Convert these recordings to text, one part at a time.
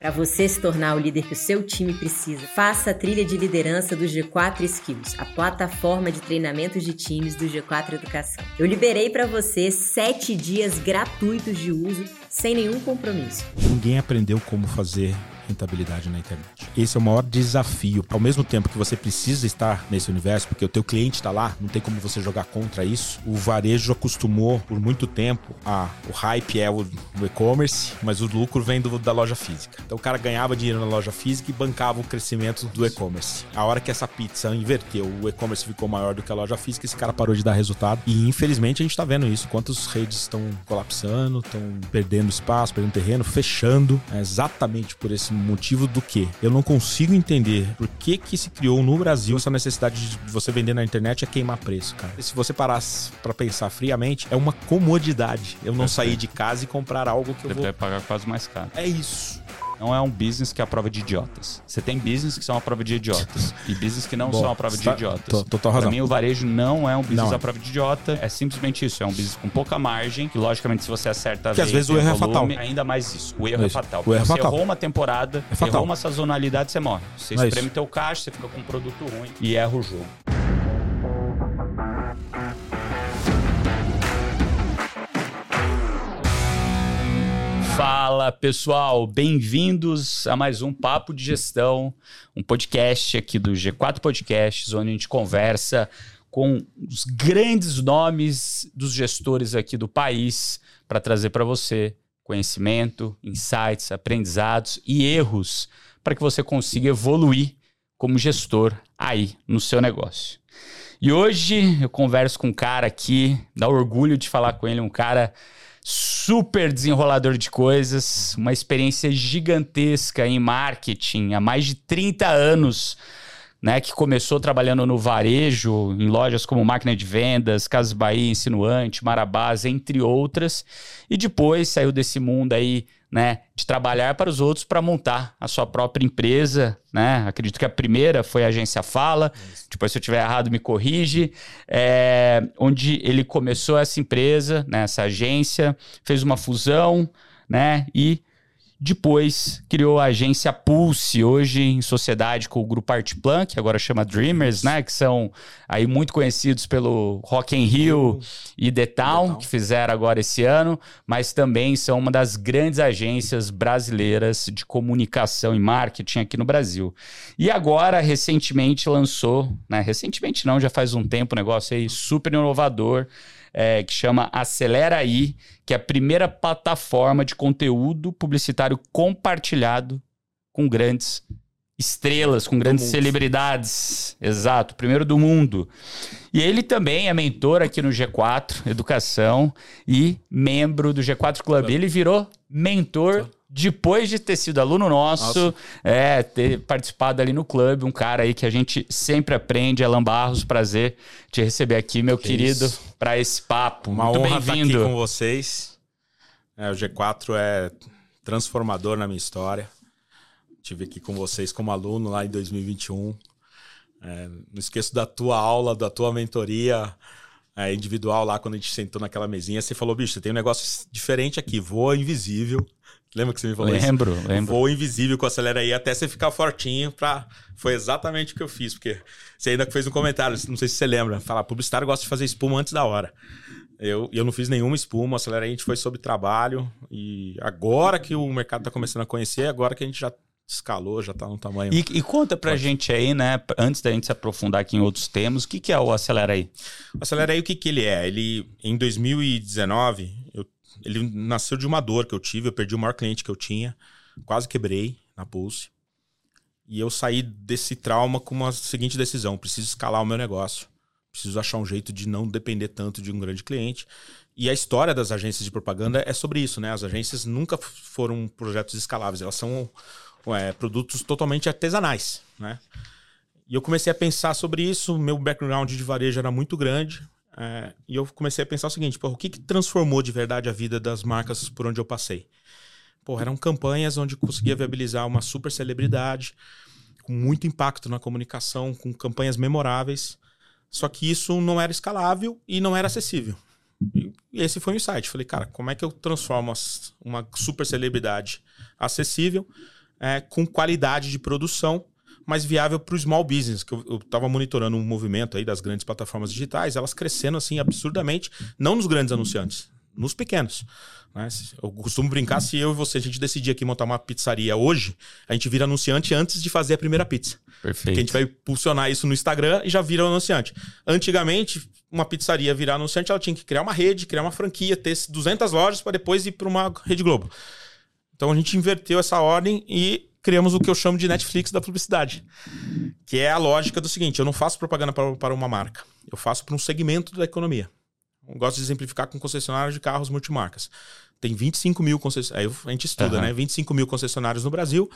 Para você se tornar o líder que o seu time precisa, faça a trilha de liderança do G4 Skills, a plataforma de treinamentos de times do G4 Educação. Eu liberei para você sete dias gratuitos de uso, sem nenhum compromisso. Ninguém aprendeu como fazer rentabilidade na internet. Esse é o maior desafio. Ao mesmo tempo que você precisa estar nesse universo, porque o teu cliente está lá, não tem como você jogar contra isso. O varejo acostumou por muito tempo a o hype é o, e-commerce, mas o lucro vem do, da loja física. Então o cara ganhava dinheiro na loja física e bancava o crescimento do e-commerce. A hora que essa pizza inverteu, o e-commerce ficou maior do que a loja física, esse cara parou de dar resultado. E infelizmente a gente está vendo isso. Quantas redes estão colapsando, estão perdendo espaço, perdendo terreno, fechando. É exatamente por esse motivo do que eu não consigo entender por que que se criou no Brasil essa necessidade de você vender na internet é queimar preço, cara. E se você parasse para pensar friamente, é uma comodidade. Eu não sair de casa e comprar algo que Você eu vou vai pagar quase mais caro. É isso. Não é um business que é a prova de idiotas. Você tem business que são a prova de idiotas. e business que não são a prova de tá- idiotas. total Pra razão. mim, o varejo não é um business Não é. à prova de idiota. É simplesmente isso. É um business com pouca margem. Que, logicamente, se você acerta Que às vez vezes o erro é volume, fatal. Ainda mais isso. O erro é Isso. fatal. O erro é você fatal. errou uma temporada, É fatal. errou uma sazonalidade, você morre. Você É espreme teu caixa, você fica com um produto ruim e erra o jogo. Fala pessoal, bem-vindos a mais um Papo de Gestão, um podcast aqui do G4 Podcasts, onde a gente conversa com os grandes nomes dos gestores aqui do país para trazer para você conhecimento, insights, aprendizados e erros para que você consiga evoluir como gestor aí no seu negócio. E hoje eu converso com um cara aqui, dá orgulho de falar com ele, um cara super desenrolador de coisas, uma experiência gigantesca em marketing há mais de 30 anos, né, que começou trabalhando no varejo, em lojas como Máquina de Vendas, Casas Bahia, Insinuante, Marabás, entre outras, e depois saiu desse mundo aí, né, de trabalhar para os outros para montar a sua própria empresa, né? Acredito que a primeira foi a agência Fala, depois se eu estiver errado me corrige, é, onde ele começou essa empresa, né, essa agência, fez uma fusão, né, e depois criou a agência Pulse, hoje em sociedade com o grupo Artplan, que agora chama Dreamers, né? Que são aí muito conhecidos pelo Rock in Rio e The Town, que fizeram agora esse ano, mas também são uma das grandes agências brasileiras de comunicação e marketing aqui no Brasil. E agora, recentemente, lançou, né? Recentemente não, já faz um tempo, um negócio aí super inovador, é, que chama Acelera aí, que é a primeira plataforma de conteúdo publicitário compartilhado com grandes estrelas, com grandes celebridades. Exato, primeiro do mundo. E ele também é mentor aqui no G4 Educação e membro do G4 Club. Ele virou mentor depois de ter sido aluno nosso, Nossa. é, ter participado ali no clube, um cara aí que a gente sempre aprende, Alan Barros, prazer te receber aqui, meu Que querido, para esse papo. Uma Muito honra estar aqui bem-vindo. com vocês. É, o G4 é transformador na minha história. Tive aqui com vocês como aluno lá em 2021. É, não esqueço da tua aula, da tua mentoria é, individual lá, quando a gente sentou naquela mesinha. Você falou, bicho, tem um negócio diferente aqui, voa invisível. Lembra que você me falou isso? Lembro, lembro. Voo invisível com acelera aí até você ficar fortinho pra. Foi exatamente o que eu fiz, porque você ainda fez um comentário, não sei se você lembra. Fala, publicitário gosta de fazer espuma antes da hora. Eu, eu não fiz nenhuma espuma, acelera aí, a gente foi sobre trabalho. E agora que o mercado tá começando a conhecer, agora que a gente já escalou, já tá no tamanho. E, e conta pra gente aí, né, antes da gente se aprofundar aqui em outros temas, o que, que é o Acelera aí? O Acelera aí, o que, que ele é? Ele, em 2019, eu- ele nasceu de uma dor que eu tive. Eu perdi o maior cliente que eu tinha, quase quebrei na Pulse. E eu saí desse trauma com uma seguinte decisão: preciso escalar o meu negócio. Preciso achar um jeito de não depender tanto de um grande cliente. E a história das agências de propaganda é sobre isso, né? As agências nunca foram projetos escaláveis, elas são é, produtos totalmente artesanais, né? E eu comecei a pensar sobre isso. Meu background de varejo era muito grande. É, e eu comecei a pensar o seguinte: pô, o que, que transformou de verdade a vida das marcas por onde eu passei? Pô, eram campanhas onde conseguia viabilizar uma super celebridade, com muito impacto na comunicação, com campanhas memoráveis. Só que isso não era escalável e não era acessível. E esse foi o insight. Falei, cara, como é que eu transformo uma super celebridade acessível é, com qualidade de produção, mas viável para o small business, que eu estava monitorando um movimento aí das grandes plataformas digitais, elas crescendo assim absurdamente, não nos grandes anunciantes, nos pequenos. Né? Eu costumo brincar, se eu e você, a gente decidir aqui montar uma pizzaria hoje, a gente vira anunciante antes de fazer a primeira pizza. Perfeito. Porque a gente vai impulsionar isso no Instagram e já vira anunciante. Antigamente, uma pizzaria virar anunciante, ela tinha que criar uma rede, criar uma franquia, ter 200 lojas para depois ir para uma Rede Globo. Então a gente inverteu essa ordem e criamos o que eu chamo de Netflix da publicidade. Que é a lógica do seguinte: eu não faço propaganda para, para uma marca, eu faço para um segmento da economia. Eu gosto de exemplificar com concessionários de carros multimarcas. Tem 25 mil concessionários. Aí a gente estuda, uhum. né? 25 mil concessionários no Brasil.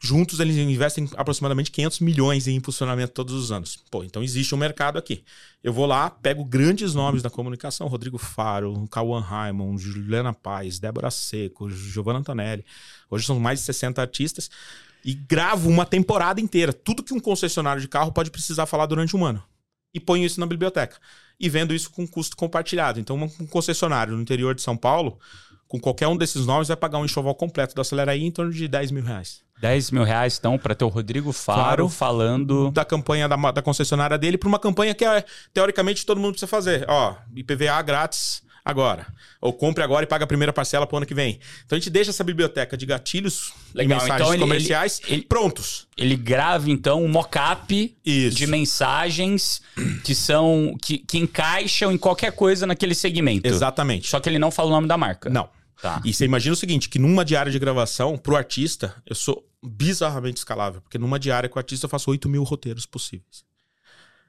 Juntos, eles investem aproximadamente 500 milhões em impulsionamento todos os anos. Pô, então existe um mercado aqui. Eu vou lá, pego grandes nomes da comunicação: Rodrigo Faro, Cauã Raimond, Juliana Paz, Débora Seco, Giovanna Antonelli. Hoje são mais de 60 artistas. E gravo uma temporada inteira. Tudo que um concessionário de carro pode precisar falar durante um ano. E ponho isso na biblioteca. E vendo isso com custo compartilhado. Então, um concessionário no interior de São Paulo, com qualquer um desses nomes, vai pagar um enxoval completo do Aceleraí em torno de 10 mil reais. 10 mil reais, então, para ter o Rodrigo Faro falando. Da campanha da, da concessionária dele, para uma campanha que, é, teoricamente, todo mundo precisa fazer. Ó, IPVA grátis agora. Ou compre agora e paga a primeira parcela para o ano que vem. Então a gente deixa essa biblioteca de gatilhos Legal. e mensagens então, ele, comerciais ele, ele, prontos. Ele grava, então, um mock-up de mensagens que são. Que, que encaixam em qualquer coisa naquele segmento. Exatamente. Só que ele não fala o nome da marca. Não. Tá. E você imagina o seguinte, que numa diária de gravação, pro artista, eu sou bizarramente escalável. Porque numa diária com o artista eu faço 8 mil roteiros possíveis.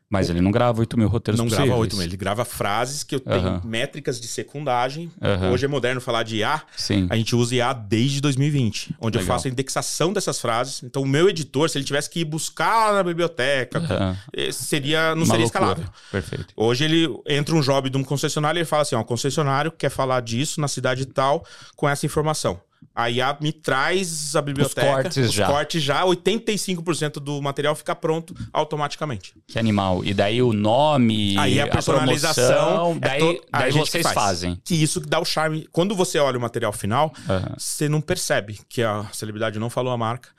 Mas ele não grava 8 mil roteiros Não possíveis. grava 8 mil, ele grava frases que eu tenho uhum. métricas de secundagem. Uhum. Hoje é moderno falar de IA. Sim. A gente usa IA desde 2020, onde Legal. eu faço a indexação dessas frases. Então, o meu editor, se ele tivesse que ir buscar na biblioteca, uhum. seria, não Uma seria loucura. escalável. Perfeito. Hoje ele entra um job de um concessionário e ele fala assim: ó, o concessionário quer falar disso na cidade tal com essa informação. A IA me traz a biblioteca, os cortes os já. cortes já, 85% do material fica pronto automaticamente. Que animal. E daí o nome, Aí a personalização, a promoção, daí, é to... daí vocês faz. fazem. Que isso que dá o charme. Quando você olha o material final, uhum. você não percebe que a celebridade não falou a marca.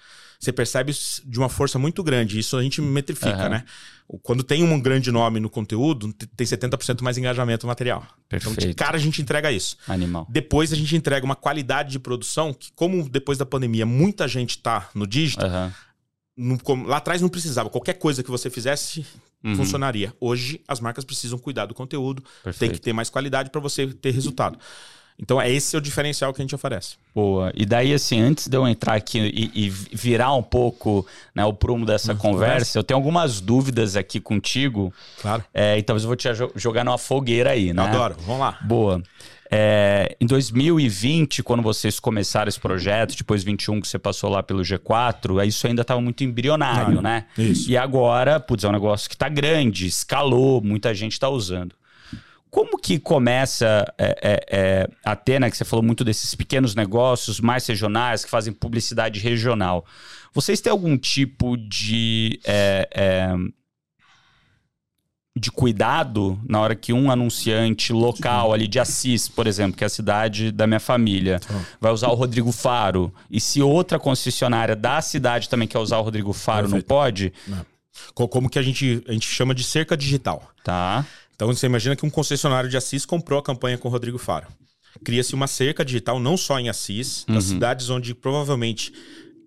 Você percebe de uma força muito grande. Isso a gente metrifica, uhum. né? Quando tem um grande nome no conteúdo, tem 70% mais engajamento no material. Perfeito. Então, de cara, a gente entrega isso. Animal. Depois, a gente entrega uma qualidade de produção que, como depois da pandemia, muita gente tá no digital, uhum. no, lá atrás não precisava. Qualquer coisa que você fizesse, uhum. funcionaria. Hoje, as marcas precisam cuidar do conteúdo, Perfeito. tem que ter mais qualidade para você ter resultado. Então, é esse o diferencial que a gente oferece. Boa. E daí, assim, antes de eu entrar aqui e, e virar um pouco né, o prumo dessa conversa, conversa, eu tenho algumas dúvidas aqui contigo. Claro. É, e talvez eu vou te jogar numa fogueira aí, né? Adoro. Vamos lá. Boa. É, em 2020, quando vocês começaram esse projeto, depois 21 que você passou lá pelo G4, isso ainda estava muito embrionário, né? Isso. E agora, putz, é um negócio que está grande, escalou, muita gente está usando. Como que começa é, é, é, a ter, né, que você falou muito desses pequenos negócios mais regionais que fazem publicidade regional? Vocês têm algum tipo de, é, é, de cuidado na hora que um anunciante local ali de Assis, por exemplo, que é a cidade da minha família, vai usar o Rodrigo Faro, e se outra concessionária da cidade também quer usar o Rodrigo Faro, Perfeito. não pode? Não. Como que a gente, a gente chama de cerca digital. Tá. Então você imagina que um concessionário de Assis comprou a campanha com o Rodrigo Faro. Cria-se uma cerca digital não só em Assis, uhum. nas cidades onde provavelmente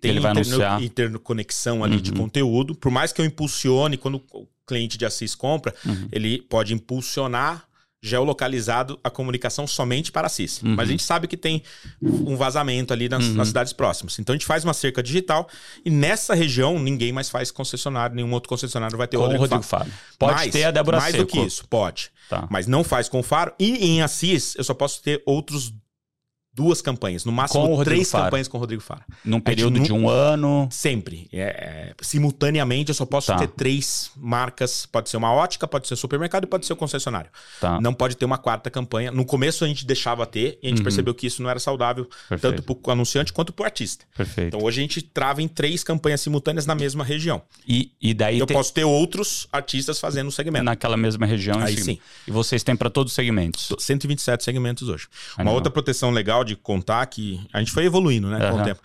tem interno, interconexão ali uhum. de conteúdo. Por mais que eu impulsione, quando o cliente de Assis compra, uhum. ele pode impulsionar geolocalizado a comunicação somente para a CIS. Uhum. Mas a gente sabe que tem um vazamento ali nas, uhum. nas, cidades próximas. Então a gente faz uma cerca digital e nessa região ninguém mais faz concessionário, nenhum outro concessionário vai ter com o Rodrigo, Rodrigo Faro. Pode mais, ter a Débora Mais Seco. do que isso, pode. Tá. Mas não faz com o Faro. E em Assis eu só posso ter outros duas campanhas, no máximo três Faro. campanhas com o Rodrigo Faro. Num período de um ano? Sempre. É, é, simultaneamente, eu só posso tá. ter três marcas. Pode ser uma ótica, pode ser supermercado e pode ser o concessionário. Tá. Não pode ter uma quarta campanha. No começo a gente deixava ter e a gente uhum. percebeu que isso não era saudável, Perfeito. tanto para o anunciante quanto para o artista. Perfeito. Então hoje a gente trava em três campanhas simultâneas na mesma região. E, e daí eu tem... posso ter outros artistas fazendo o segmento. Naquela mesma região. Aí sim. E vocês têm para todos os segmentos? 127 segmentos hoje. Animal. Uma outra proteção legal de contar que a gente foi evoluindo, né, uhum. com o tempo.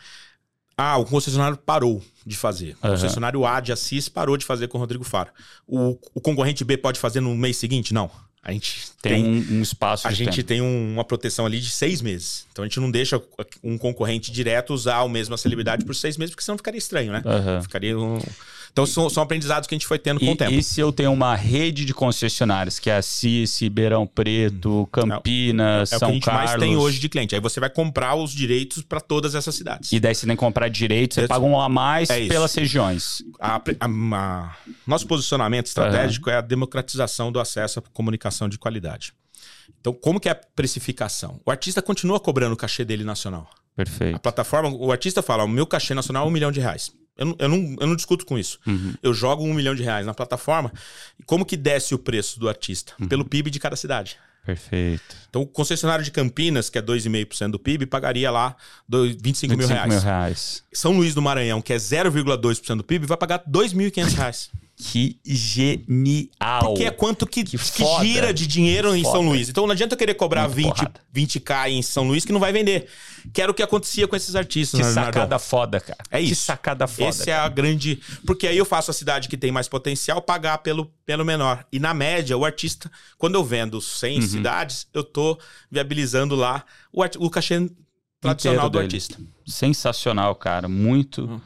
Ah, o concessionário parou de fazer. O Aham. concessionário A de Assis parou de fazer com o Rodrigo Faro. O, o concorrente B pode fazer no mês seguinte? Não. A gente Tem, tem, um, um espaço a gente tempo. tem um- uma proteção ali de seis meses. Então a gente não deixa um concorrente direto usar a mesma celebridade por seis meses, porque senão ficaria estranho, né? Aham. Ficaria um... Então são, são aprendizados que a gente foi tendo com E, o tempo. e se eu tenho uma rede de concessionárias, que é a CIS, Ribeirão Preto, Campinas, é o que São a gente Carlos... mais tem hoje de cliente. Aí você vai comprar os direitos para todas essas cidades. E daí você que comprar direito, você paga um a mais É pelas regiões. A- a- a- nosso posicionamento estratégico é a democratização do acesso à comunicação de qualidade. Então, como que é a precificação? O artista continua cobrando o cachê dele nacional. A Perfeito. plataforma, o artista fala, o meu cachê nacional é um milhão de reais. Eu não, eu não, eu não discuto com isso. Uhum. Eu jogo um milhão de reais na plataforma. Como que desce o preço do artista? Uhum. Pelo PIB de cada cidade. Perfeito. Então, o concessionário de Campinas, que é 2,5% do PIB, pagaria lá dois- 25, mil 25 reais. mil reais. São Luís do Maranhão, que é 0,2% do PIB, vai pagar 2.500 reais. Que genial. Porque é quanto que, Que que gira de dinheiro em Foda. São Luís. Então não adianta eu querer cobrar Muito 20, porrada. 20k em São Luís que não vai vender. Que era o que acontecia com esses artistas. Que sacada Leonardo? foda, cara. É Que isso. sacada foda. Esse é a grande. Porque aí eu faço a cidade que tem mais potencial pagar pelo, pelo menor. E na média, o artista, quando eu vendo 100 Uhum. cidades, eu tô viabilizando lá o, arti- o cachê tradicional do dele. artista. Sensacional, cara. Muito,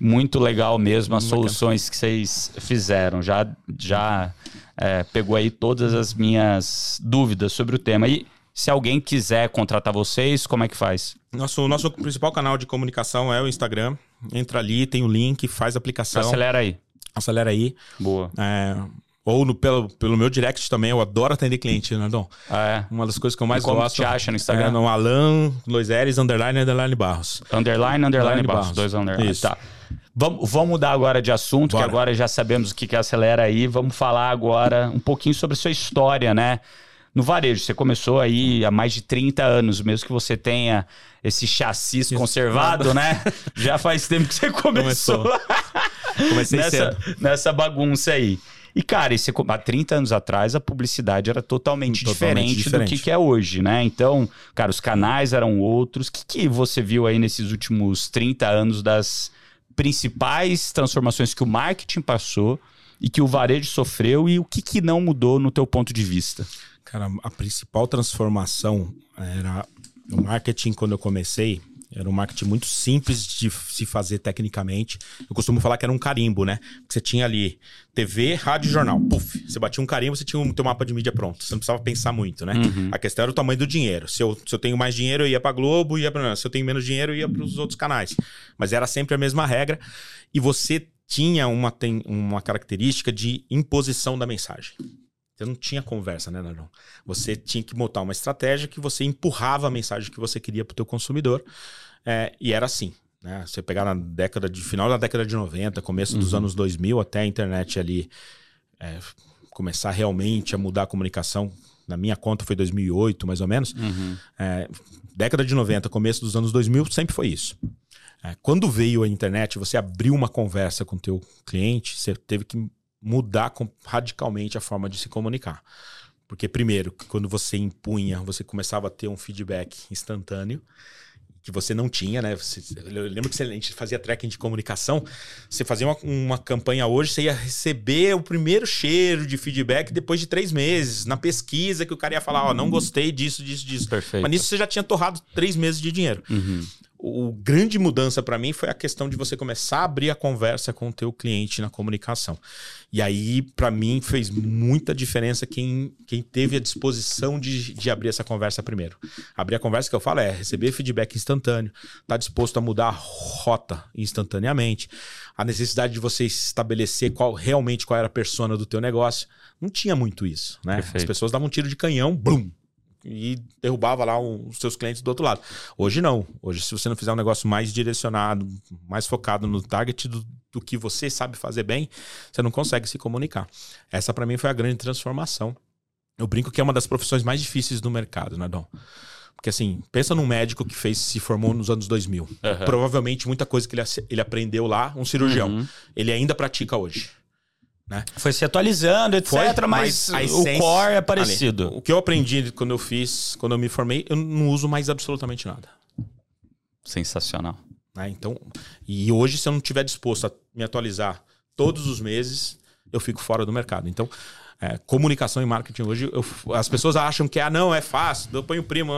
muito legal mesmo as soluções que vocês fizeram. Já, já é, pegou aí todas as minhas dúvidas sobre o tema. E se alguém quiser contratar vocês, como é que faz? Nosso, nosso principal canal de comunicação é o Instagram. Entra ali, tem o link, faz a aplicação. Acelera aí. Acelera aí. Boa. É, ou no, pelo, pelo meu direct também, eu adoro atender cliente, né, Dom? Ah, é. Uma das coisas que eu mais como gosto. te acha no Instagram? É no Alan Loiseres, underline, underline Barros. Underline, underline, Underline Barros. Barros. Dois underline. Isso. Tá. Vamos, vamos mudar agora de assunto, Bora. que agora já sabemos o que, que acelera aí. Vamos falar agora um pouquinho sobre a sua história, né? No varejo, você começou aí há mais de 30 anos, mesmo que você tenha esse chassi conservado, né? Já faz tempo que você começou, Comecei nessa, cedo. nessa bagunça aí. E, cara, esse, há 30 anos atrás a publicidade era totalmente, Totalmente diferente, do que, diferente. que é hoje, né? Então, cara, os canais eram outros. O que, que você viu aí nesses últimos 30 anos das principais transformações que o marketing passou e que o varejo sofreu e o que, que não mudou no teu ponto de vista? Cara, a principal transformação era o marketing quando eu comecei. Era um marketing muito simples de se fazer tecnicamente. Eu costumo falar que era um carimbo, né? Porque você tinha ali TV, rádio e jornal. Puf, você batia um carimbo, você tinha o um, teu mapa de mídia pronto. Você não precisava pensar muito, né? A questão era o tamanho do dinheiro. Se eu, se eu tenho mais dinheiro, eu ia pra Globo, ia pra. Se eu tenho menos dinheiro, eu ia pros outros canais. Mas era sempre a mesma regra. E você tinha uma, tem, uma característica de imposição da mensagem. Você não tinha conversa, né, Nardon? Você tinha que montar uma estratégia que você empurrava a mensagem que você queria para o teu consumidor. É, e era assim. Né? Você pegar na década de final da década de 90, começo dos anos 2000, até a internet ali é, começar realmente a mudar a comunicação. Na minha conta foi 2008, mais ou menos. É, década de 90, começo dos anos 2000, sempre foi isso. É, quando veio a internet, você abriu uma conversa com o teu cliente, você teve que mudar com- radicalmente a forma de se comunicar. Porque, primeiro, quando você impunha, você começava a ter um feedback instantâneo, que você não tinha, né? Você- eu lembro que você- a gente fazia tracking de comunicação, você fazia uma, uma campanha hoje, você ia receber o primeiro cheiro de feedback depois de três meses, na pesquisa que o cara ia falar, ó, não gostei disso, disso, disso. Perfeito. Mas nisso você já tinha torrado três meses de dinheiro. O grande mudança para mim foi a questão de você começar a abrir a conversa com o teu cliente na comunicação. E aí, para mim, fez muita diferença quem, quem teve a disposição de, de abrir essa conversa primeiro. Abrir a conversa que eu falo é receber feedback instantâneo, tá disposto a mudar a rota instantaneamente, a necessidade de você estabelecer qual realmente qual era a persona do teu negócio. Não tinha muito isso, né? As Perfeito. pessoas davam um tiro de canhão, blum, e derrubava lá um- os seus clientes do outro lado. Hoje não. Hoje, se você não fizer um negócio mais direcionado, mais focado no target do, do que você sabe fazer bem, você não consegue se comunicar. Essa para mim foi a grande transformação. Eu brinco que é uma das profissões mais difíceis do mercado, né, Dom? Porque assim, pensa num médico que fez, se formou nos anos 2000. Aham. Provavelmente muita coisa que ele, ele aprendeu lá, um cirurgião, Uhum. ele ainda pratica hoje. Foi se atualizando, etc, Foi, mas, a o essência- core é Ali, parecido. o que eu aprendi quando eu fiz, quando eu me formei, eu não uso mais absolutamente nada. Sensacional. Né? Então, e hoje, se eu não estiver disposto a me atualizar todos os meses, eu fico fora do mercado. Então, é, comunicação e marketing hoje, eu, as pessoas acham que, ah, não, é fácil, eu ponho primo.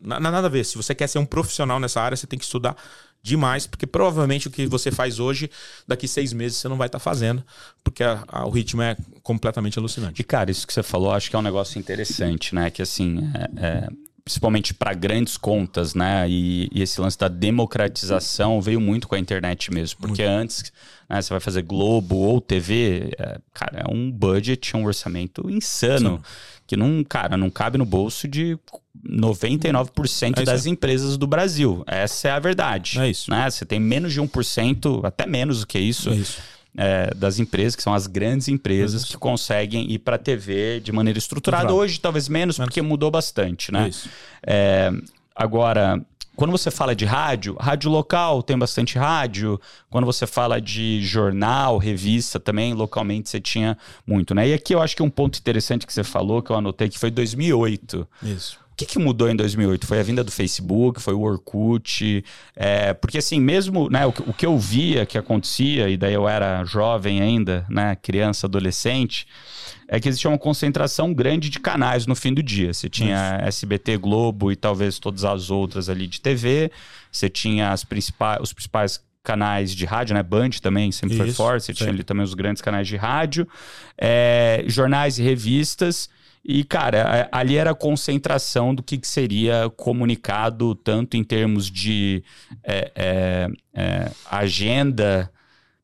Não, nada a ver. Se você quer ser um profissional nessa área, você tem que estudar demais, porque provavelmente o que você faz hoje, daqui seis meses você não vai estar tá fazendo, porque a, a, o ritmo é completamente alucinante. E, cara, isso que você falou, acho que é um negócio interessante, né? Que assim, é, é principalmente para grandes contas, né? E, e, esse lance da democratização veio muito com a internet mesmo, porque muito. antes né, você vai fazer Globo ou TV, é, cara, é um budget, um orçamento insano. Sim. Que não, cara, não cabe no bolso de 99% é das empresas do Brasil. Essa é a verdade. É isso. Né? Você tem menos de 1%, até menos do que isso. É isso é, das empresas, que são as grandes empresas Isso. que conseguem ir para a TV de maneira estruturada. Hoje, talvez menos, menos, porque mudou bastante, né? Isso. É, agora, quando você fala de rádio, rádio local tem bastante rádio. Quando você fala de jornal, revista também, localmente você tinha muito, né? E aqui eu acho que um ponto interessante que você falou, que eu anotei, que foi 2008. Isso. O que, que, mudou em 2008? Foi a vinda do Facebook, foi o Orkut, é, porque assim, mesmo né, o, o, que eu via que acontecia, e daí eu era jovem ainda, né, criança, adolescente, é que existia uma concentração grande de canais no fim do dia. Você tinha Isso. SBT, Globo e talvez todas as outras ali de TV, você tinha as principais, os principais canais de rádio, né? Band também sempre Isso, foi forte. Você tinha ali também os grandes canais de rádio, é, jornais e revistas. E, cara, ali era a concentração do que, que seria comunicado, tanto em termos de é, é, é, agenda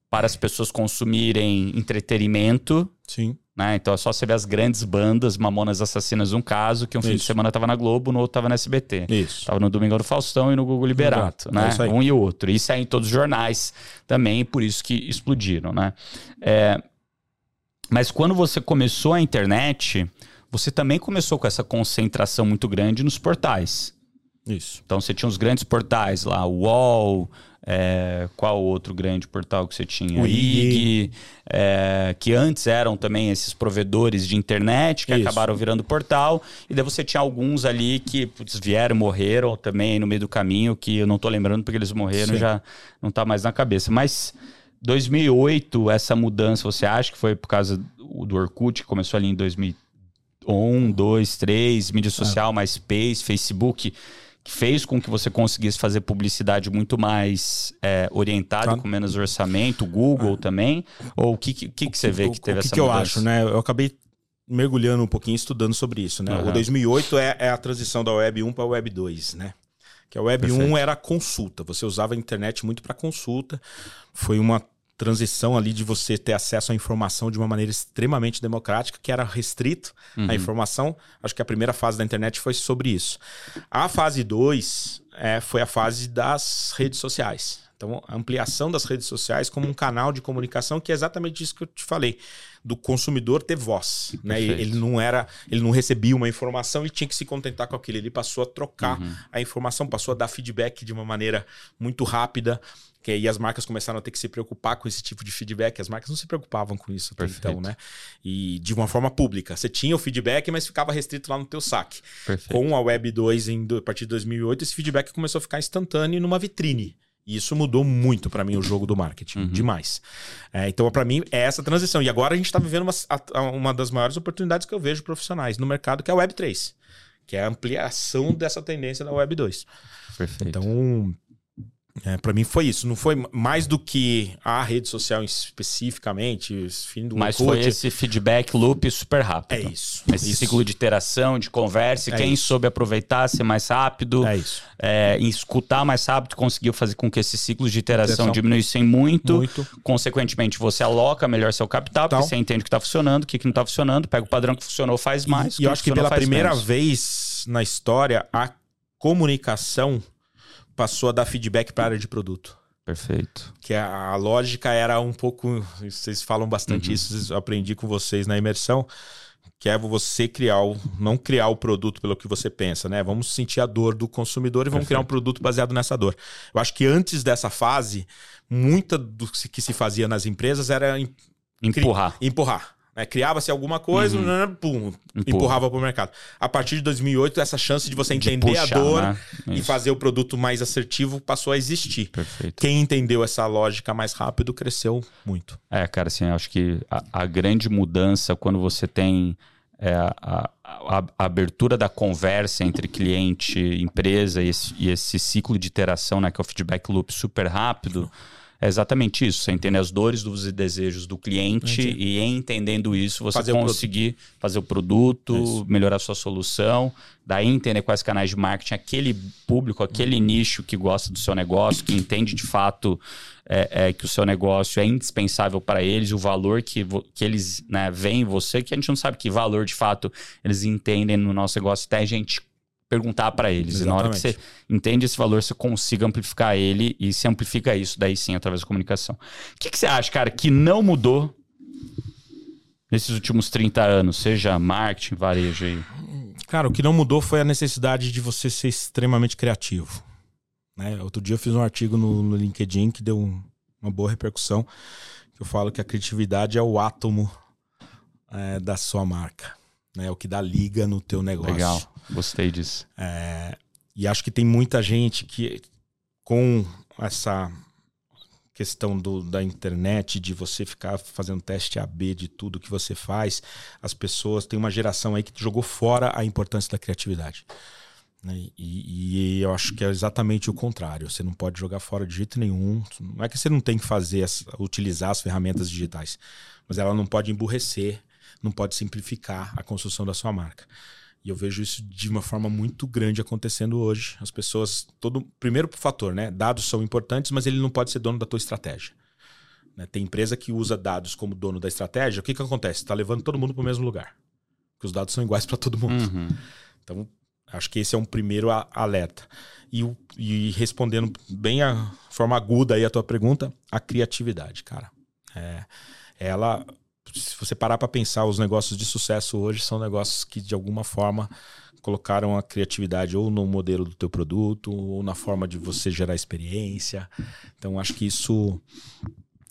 para as pessoas consumirem entretenimento. Sim. Né? Então é só você ver as grandes bandas, Mamonas Assassinas, um caso, que um Isso. fim de semana estava na Globo, no outro estava na SBT. Isso. Tava no Domingão do Faustão e no Google Liberato, Exato. né? É um e o outro. Isso é em todos os jornais também, por isso que explodiram, né? É... Mas quando você começou a internet, você também começou com essa concentração muito grande nos portais. Isso. Então você tinha os grandes portais lá, o UOL, é, qual outro grande portal que você tinha? O IG, é, que antes eram também esses provedores de internet que Isso. acabaram virando portal. E daí você tinha alguns ali que putz, vieram, morreram também no meio do caminho, que eu não tô lembrando porque eles morreram, Sim. já não tá mais na cabeça. Mas 2008, essa mudança, você acha que foi por causa do Orkut, que começou ali em 2000 um, dois, três, mídia ah. social, ah. MySpace, Facebook, que fez com que você conseguisse fazer publicidade muito mais é, orientada, com menos orçamento, Google ah. também? Ou o que, que, que, você vê que teve o, que essa que mudança? eu acho, né? Eu acabei mergulhando um pouquinho, estudando sobre isso, né? Uhum. O 2008 é, é, a transição da Web 1 para a Web 2, né? Que a Web Perfeito. 1 era consulta, você usava a internet muito para consulta. Foi uma transição ali de você ter acesso à informação de uma maneira extremamente democrática, que era restrito uhum. a informação. Acho que a primeira fase da internet foi sobre isso. A fase 2 é, foi a fase das redes sociais. Então, a ampliação das redes sociais como um canal de comunicação, que é exatamente isso que eu te falei, do consumidor ter voz. Né? Ele não era, ele não recebia uma informação e tinha que se contentar com aquilo. Ele passou a trocar uhum. a informação, passou a dar feedback de uma maneira muito rápida. Que aí as marcas começaram a ter que se preocupar com esse tipo de feedback. As marcas não se preocupavam com isso até então, né? E de uma forma pública. Você tinha o feedback, mas ficava restrito lá no teu saque. Perfeito. Com a Web 2, em, a partir de 2008, esse feedback começou a ficar instantâneo numa vitrine. E isso mudou muito para mim o jogo do marketing, uhum. demais. É, então, para mim, é essa transição. E agora a gente está vivendo uma, uma das maiores oportunidades que eu vejo profissionais no mercado, que é a Web 3, que é a ampliação dessa tendência da Web 2. Perfeito. Então, é, para mim foi isso, não foi mais do que a rede social especificamente, fim do Mas foi esse feedback loop super rápido. É isso. Esse isso. ciclo de interação, de conversa, é quem isso. soube aproveitar, ser mais rápido, é isso. É, escutar mais rápido, conseguiu fazer com que esses ciclos de interação, interação. diminuíssem muito. muito. Consequentemente, você aloca melhor seu capital, porque você entende o que está funcionando, o que, que não está funcionando, pega o padrão que funcionou, faz mais. E, e eu acho que pela primeira menos. vez na história, a comunicação passou a dar feedback para a área de produto. Perfeito. Que a, a, lógica era um pouco. Vocês falam bastante uhum. isso, eu aprendi com vocês na imersão. Que é você criar o, não criar o produto pelo que você pensa, né? Vamos sentir a dor do consumidor e vamos Perfeito. criar um produto baseado nessa dor. Eu acho que antes dessa fase, muita do que se fazia nas empresas era empurrar. Empurrar Né? Criava-se alguma coisa, Uhum. né, pum, Empurra. empurrava para o mercado. A partir de 2008, essa chance de você De entender puxar, a dor né? e fazer o produto mais assertivo passou a existir. Perfeito. Quem entendeu essa lógica mais rápido cresceu muito. É, cara, assim, acho que a, a grande mudança quando você tem é, a, a- a- abertura da conversa entre cliente e empresa e esse, e esse ciclo de iteração, né, que é o feedback loop super rápido, é exatamente isso. Você entende as dores dos e desejos do cliente Entendi. e entendendo isso, você Fazer o conseguir fazer o produto, Isso. melhorar a sua solução, daí entender quais canais de marketing, aquele público, aquele nicho que gosta do seu negócio, que entende de fato é, é, que o seu negócio é indispensável para eles, o valor que, que eles né, veem em você, que a gente não sabe que valor de fato eles entendem no nosso negócio, até a gente perguntar para eles. E na hora que você entende esse valor, você consiga amplificar ele e se amplifica isso, daí sim, através da comunicação. O que, que você acha, cara, que não mudou nesses últimos 30 anos, seja marketing, varejo aí? Cara, o que não mudou foi a necessidade de você ser extremamente criativo. né? Outro dia eu fiz um artigo no, no LinkedIn que deu um- uma boa repercussão. Que eu falo que a criatividade é o átomo é, da sua marca. Né? É o que dá liga no teu negócio. Legal, gostei disso. É, e acho que tem muita gente que, com essa questão do- da internet, de você ficar fazendo teste AB de tudo que você faz, as pessoas, tem uma geração aí que jogou fora a importância da criatividade. né? E, e eu acho que é exatamente o contrário. Você não pode jogar fora de jeito nenhum. Não é que você não tem que fazer, as- utilizar as ferramentas digitais, mas ela não pode emburrecer, não pode simplificar a construção da sua marca. E eu vejo isso de uma forma muito grande acontecendo hoje. As pessoas, todo primeiro fator, né? Dados são importantes, mas ele não pode ser dono da tua estratégia. né? Tem empresa que usa dados como dono da estratégia. O que que acontece? Está levando todo mundo para o mesmo lugar, porque os dados são iguais para todo mundo. Uhum. Então, acho que esse é um primeiro alerta. E, e respondendo bem a forma aguda aí a tua pergunta, a criatividade, cara. É, ela, se você parar para pensar, os negócios de sucesso hoje são negócios que de alguma forma colocaram a criatividade ou no modelo do teu produto ou na forma de você gerar experiência. Então, acho que isso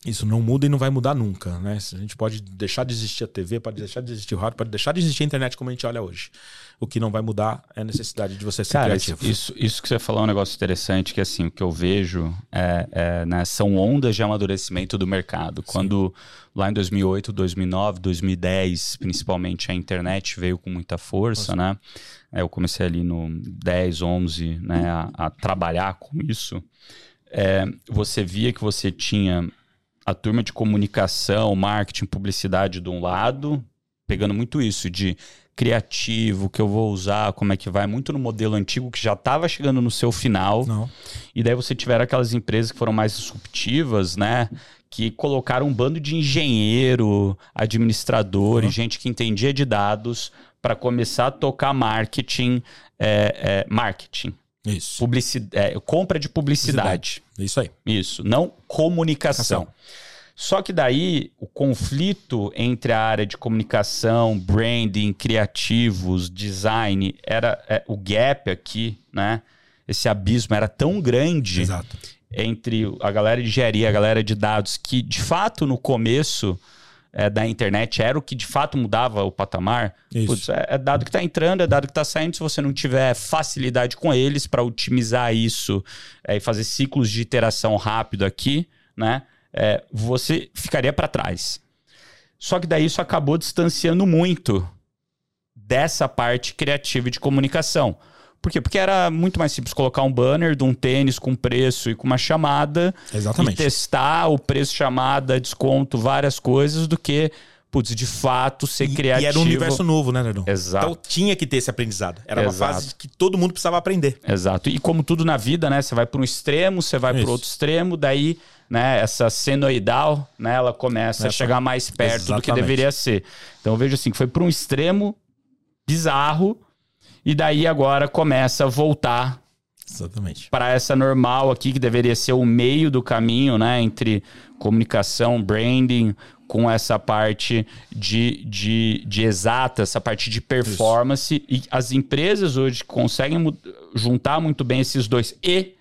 isso não muda e não vai mudar nunca, né? A gente pode deixar de existir a TV, pode deixar de existir o rádio, pode deixar de existir a internet como a gente olha hoje. O que não vai mudar é a necessidade de você ser Cara, isso, criativo. isso, isso que você falou é um negócio interessante, que assim, o que eu vejo é, é, né, são ondas de amadurecimento do mercado. Quando lá em 2008, 2009, 2010, principalmente a internet veio com muita força, né? É, Eu comecei ali no 10, 11, né, a, a trabalhar com isso. É, você via que você tinha a turma de comunicação, marketing, publicidade de um lado, pegando muito isso de criativo, que eu vou usar, como é que vai, muito no modelo antigo que já estava chegando no seu final. Não. E daí você tiver aquelas empresas que foram mais disruptivas, né? Que colocaram um bando de engenheiro, administrador Uhum. gente que entendia de dados para começar a tocar marketing, é, é, marketing, Isso. publici é, compra de publicidade. É Isso aí. Isso, não comunicação. Só que daí o conflito entre a área de comunicação, branding, criativos, design, era é, o gap aqui, né? Esse abismo era tão grande Exato. entre a galera de engenharia a galera de dados que, de fato, no começo é, da internet era o que de fato mudava o patamar. Putz, é, é dado que está entrando, é dado que está saindo. Se você não tiver facilidade com eles para otimizar isso é, e fazer ciclos de iteração rápido aqui, né? é, você ficaria para trás. Só que daí isso acabou distanciando muito dessa parte criativa de comunicação. Por quê? Porque era muito mais simples colocar um banner de um tênis com preço e com uma chamada e Exatamente. testar o preço, chamada, desconto, várias coisas, do que, putz, de fato ser E, criativo. e era um universo novo, né, Nerdão? Exato. Então tinha que ter esse aprendizado. Era Exato. uma fase que todo mundo precisava aprender. Exato. E como tudo na vida, né? Você vai para um extremo, você vai para outro extremo, daí, né, essa senoidal, né, ela começa a Essa- chegar mais perto do que Exatamente. deveria ser. Então eu vejo assim, que foi para um extremo bizarro e daí agora começa a voltar Exatamente. para essa normal aqui, que deveria ser o meio do caminho, né? Entre comunicação, branding, com essa parte de, de, de exata, essa parte de performance. E as empresas hoje conseguem juntar muito bem esses dois e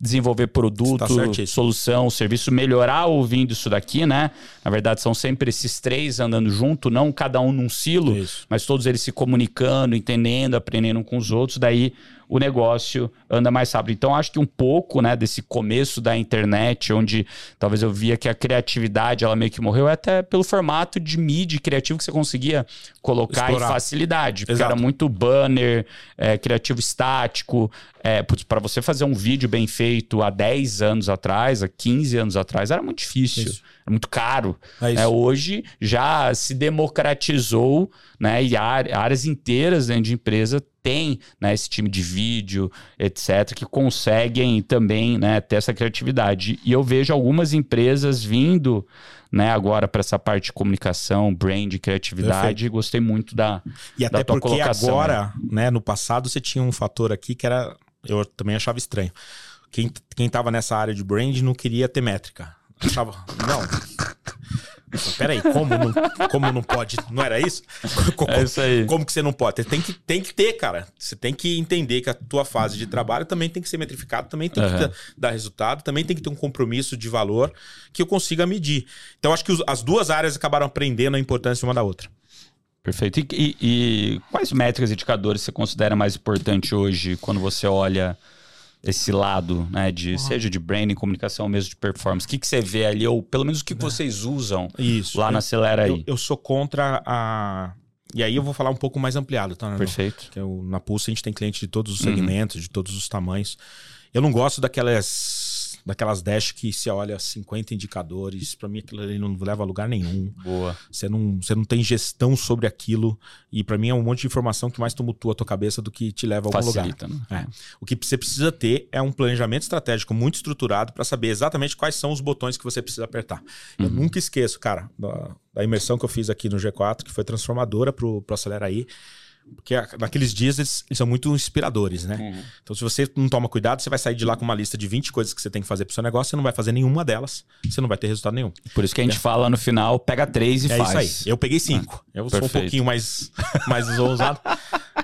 desenvolver produto, Tá solução, serviço, melhorar ouvindo isso daqui, né? Na verdade, são sempre esses três andando junto, não cada um num silo, Isso. mas todos eles se comunicando, entendendo, aprendendo com os outros, daí o negócio anda mais rápido. Então, acho que um pouco, né, desse começo da internet, onde talvez eu via que a criatividade, ela meio que morreu, é até pelo formato de mídia criativo que você conseguia colocar Explorar. em facilidade. Porque Exato. era muito banner, é, criativo estático. É, para você fazer um vídeo bem feito há 10 anos atrás, há 15 anos atrás, era muito difícil. Isso. Era muito caro. É isso. É, hoje já se democratizou, né? E áre- áreas inteiras dentro de empresa tem né, esse time de vídeo, etc., que conseguem também né, ter essa criatividade. E eu vejo algumas empresas vindo né, agora para essa parte de comunicação, brand, criatividade. e Gostei muito da. E da até tua porque colocação, agora, né, no passado, você tinha um fator aqui que era. Eu também achava estranho. Quem, quem tava nessa área de brand não queria ter métrica. Achava. Não. Peraí, como não, como não pode? Não era isso? Como, É isso aí. como que você não pode? Tem que, tem que ter, cara. Você tem que entender que a tua fase de trabalho também tem que ser metrificado, também tem Aham. que dar, dar resultado, também tem que ter um compromisso de valor que eu consiga medir. Então, acho que os- as duas áreas acabaram aprendendo a importância uma da outra. Perfeito. E, e- e quais métricas e indicadores você considera mais importante hoje quando você olha esse lado, né, de seja de branding, comunicação, ou mesmo de performance? O que, que você vê ali, ou pelo menos o que vocês usam Isso. lá na Acelera aí? Eu, eu sou contra a. E aí eu vou falar um pouco mais ampliado, tá? Perfeito. Que eu- na Pulse a gente tem cliente de todos os Uhum. segmentos, de todos os tamanhos. Eu não gosto daquelas daquelas dash que se olha 50 indicadores. Pra mim aquilo ali não leva a lugar nenhum. Boa. Você não, você não tem gestão sobre aquilo. E pra mim é um monte de informação que mais tumultua a tua cabeça do que te leva a algum lugar. Facilita, né? É. O que você precisa ter é um planejamento estratégico muito estruturado para saber exatamente quais são os botões que você precisa apertar. Uhum. Eu nunca esqueço, cara, da, da imersão que eu fiz aqui no G4, que foi transformadora pro, pro Acelera aí. Porque naqueles dias eles, eles são muito inspiradores, né? Uhum. Então, se você não toma cuidado, você vai sair de lá com uma lista de 20 coisas que você tem que fazer pro seu negócio, você não vai fazer nenhuma delas, você não vai ter resultado nenhum. Por isso que a gente fala no final, pega três e É faz. isso aí. Eu peguei cinco. eu sou um perfeito. pouquinho mais, mais ousado.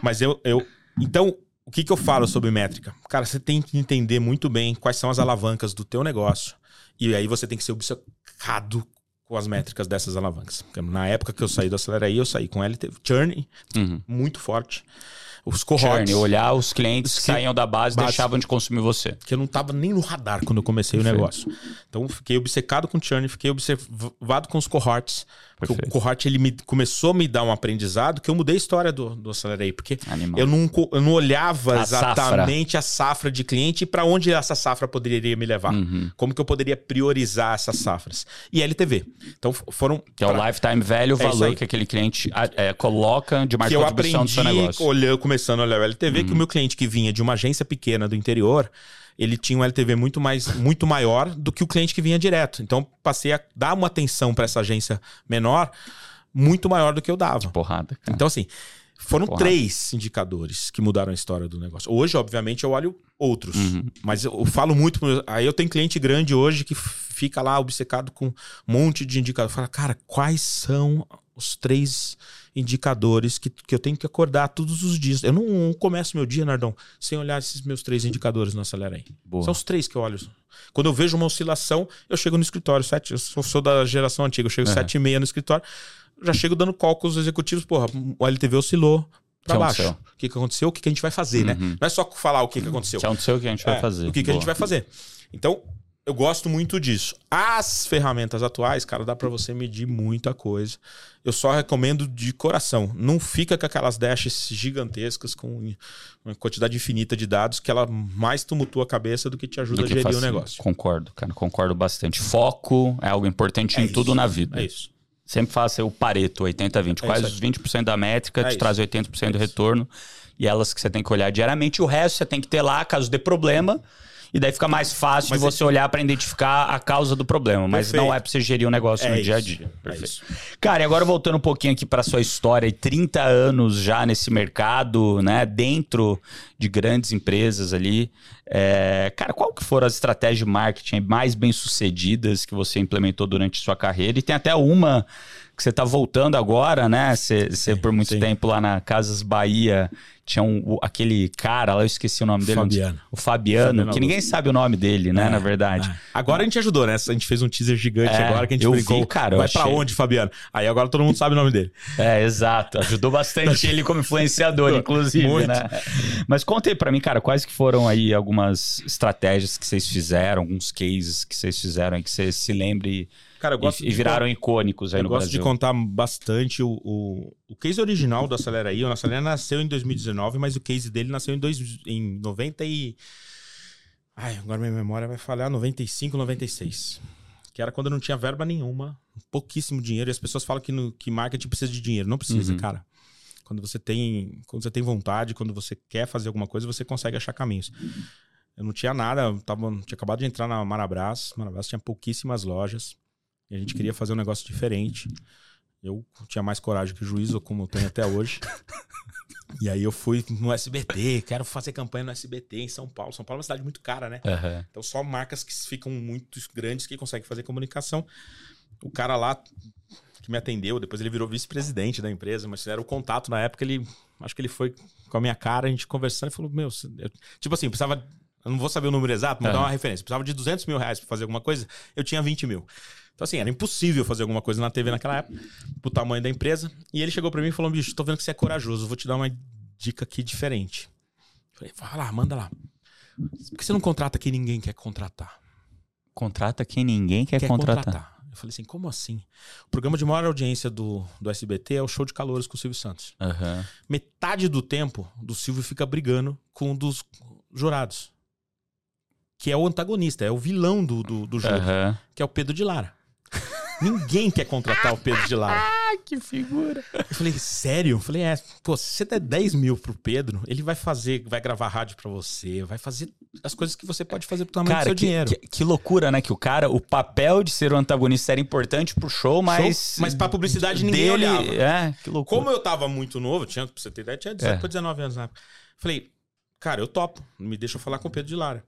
Mas eu, eu. Então, o que, que eu falo sobre métrica? Cara, você tem que entender muito bem quais são as alavancas do teu negócio. E aí você tem que ser obcecado com as métricas dessas alavancas. Na época que eu saí do Acelera aí, eu saí com LT, churn Uhum. muito forte. Os cohorts, Churn, olhar os clientes que saíam da base e Base. deixavam de consumir você. que eu não tava nem no radar quando eu comecei o negócio. Então, fiquei obcecado com o churn, fiquei observado com os cohorts. Porque o Perfeito. cohort ele me, começou a me dar um aprendizado que eu mudei a história do, do Acelerei. Porque Animal. eu não, eu não olhava A exatamente a safra de cliente e para onde essa safra poderia me levar. Uhum. Como que eu poderia priorizar essas safras. E LTV. Então, foram... Que é o pra- lifetime o É isso valor aí. que aquele cliente é, coloca de mais que eu aprendi, do seu negócio. Uhum. olhando, começando a olhar o LTV, que o meu cliente que vinha de uma agência pequena do interior, ele tinha um LTV muito, mais, muito maior do que o cliente que vinha direto. Então, passei a dar uma atenção para essa agência menor muito maior do que eu dava. Porrada, cara. Então, assim, foram Porrada. três indicadores que mudaram a história do negócio. Hoje, obviamente, eu olho outros. Uhum. Mas eu, falo muito. Aí eu tenho cliente grande hoje que fica lá obcecado com um monte de indicadores. Fala, cara, quais são os três indicadores que, que eu tenho que acordar todos os dias? Eu não começo meu dia, Nardão, sem olhar esses meus três indicadores no Acelera aí. Boa. São os três que eu olho. Quando eu vejo uma oscilação, eu chego no escritório. Sete, eu sou, sou da geração antiga, eu chego Uhum. sete e meia no escritório. Já chego dando cálculos executivos. Porra, o LTV oscilou Que baixo. aconteceu? O que, que aconteceu? O que, que a gente vai fazer, né? Uhum. Não é só falar o que, que aconteceu. Que é um seu que a gente vai É, fazer. O que, que a gente vai fazer. Então, eu gosto muito disso. As ferramentas atuais, cara, dá pra você medir muita coisa. Eu só recomendo de coração. Não fica com aquelas dashes gigantescas com uma quantidade infinita de dados que ela mais tumultua a cabeça do que te ajuda Do a que gerir o negócio. Concordo, cara. Concordo bastante. Foco é algo importante É em isso. tudo na vida. É isso. Sempre faça o Pareto, 80-20. É isso os 20% da métrica É te isso. traz 80% do É isso. retorno. E elas que você tem que olhar diariamente. O resto você tem que ter lá, caso dê problema. E daí fica mais fácil Mas de você olhar para identificar a causa do problema. Mas Perfeito. não é para você gerir o negócio no É dia a isso. dia. É Perfeito. isso. Cara, e agora voltando um pouquinho aqui para sua história, e 30 anos já nesse mercado, né, dentro de grandes empresas ali. É, cara, qual que foram as estratégias de marketing mais bem sucedidas que você implementou durante sua carreira? E tem até uma que você tá voltando agora, né? Você, você por muito sim. tempo lá na Casas Bahia tinha um, aquele cara lá, eu esqueci o nome dele. Fabiano. O Fabiano, Fabiano que ninguém sabe o nome dele, né, É, na verdade. é. Agora a gente ajudou, né? A gente fez um teaser gigante É, agora que a gente eu brincou. vi, cara, eu Vai pra achei. onde, Fabiano? Aí agora todo mundo sabe o nome dele. É, exato. Ajudou bastante ele como influenciador, inclusive, Muito. né? Mas conta aí pra mim, cara, quais que foram aí algumas estratégias que vocês fizeram, alguns cases que vocês fizeram aí que você se lembre Cara, eu gosto e, de viraram icônicos aí Eu no gosto Brasil. de contar bastante o, o, o case original do Acelera aí. O Acelera nasceu em 2019, mas o case dele nasceu em, dois, em 90 e... Ai, agora minha memória vai falhar, 95, 96. Que era quando não tinha verba nenhuma, pouquíssimo dinheiro. E as pessoas falam que, no, que marketing precisa de dinheiro. Não precisa, Uhum. cara. Quando você tem quando você tem vontade, quando você quer fazer alguma coisa, você consegue achar caminhos. Eu não tinha nada, eu tava, tinha acabado de entrar na Marabras. Marabras tinha pouquíssimas lojas. E a gente queria fazer um negócio diferente. Eu tinha mais coragem que juízo, como eu tenho até hoje. e aí eu fui no SBT, quero fazer campanha no SBT em São Paulo. São Paulo é uma cidade muito cara, né? Aham. Então só marcas que ficam muito grandes que conseguem fazer comunicação. O cara lá que me atendeu, depois ele virou vice-presidente da empresa, mas era o contato na época, ele acho que ele foi com a minha cara, a gente conversando e falou: Meu, eu- tipo assim, precisava. Eu não vou saber o número exato, mas Aham. uma referência. Precisava de 200 mil reais pra fazer alguma coisa, eu tinha 20 mil. Então, assim, era impossível fazer alguma coisa na TV naquela época, pro tamanho da empresa. E ele chegou pra mim e falou: Bicho, tô vendo que você é corajoso, vou te dar uma dica aqui diferente. Eu falei: Vai lá, manda lá. Por que você não contrata quem ninguém quer contratar? Contrata quem ninguém quer, contratar. Eu falei assim, como assim? O programa de maior audiência do, do SBT é o Show de Calouros com o Silvio Santos. Aham. Metade do tempo do Silvio fica brigando com um dos jurados. Que é o antagonista, é o vilão do, do, do jogo, Aham. que é o Pedro de Lara. Ninguém quer contratar o Pedro de Lara. Ah, que figura. Eu falei, sério? Eu falei, é, pô, se você der 10 mil pro Pedro, ele vai fazer, vai gravar rádio pra você, vai fazer as coisas que você pode fazer pro tamanho do Cara, seu que, dinheiro. que, que loucura, né? Que o cara, o papel de ser o antagonista era importante pro show, mas. mas pra publicidade ninguém dele, olhava. É, que loucura. Como eu tava muito novo, tinha, pra você ter ideia, tinha 18 É. pra 19 anos na época. Falei, cara, eu topo. Me deixa eu falar com o Pedro de Lara.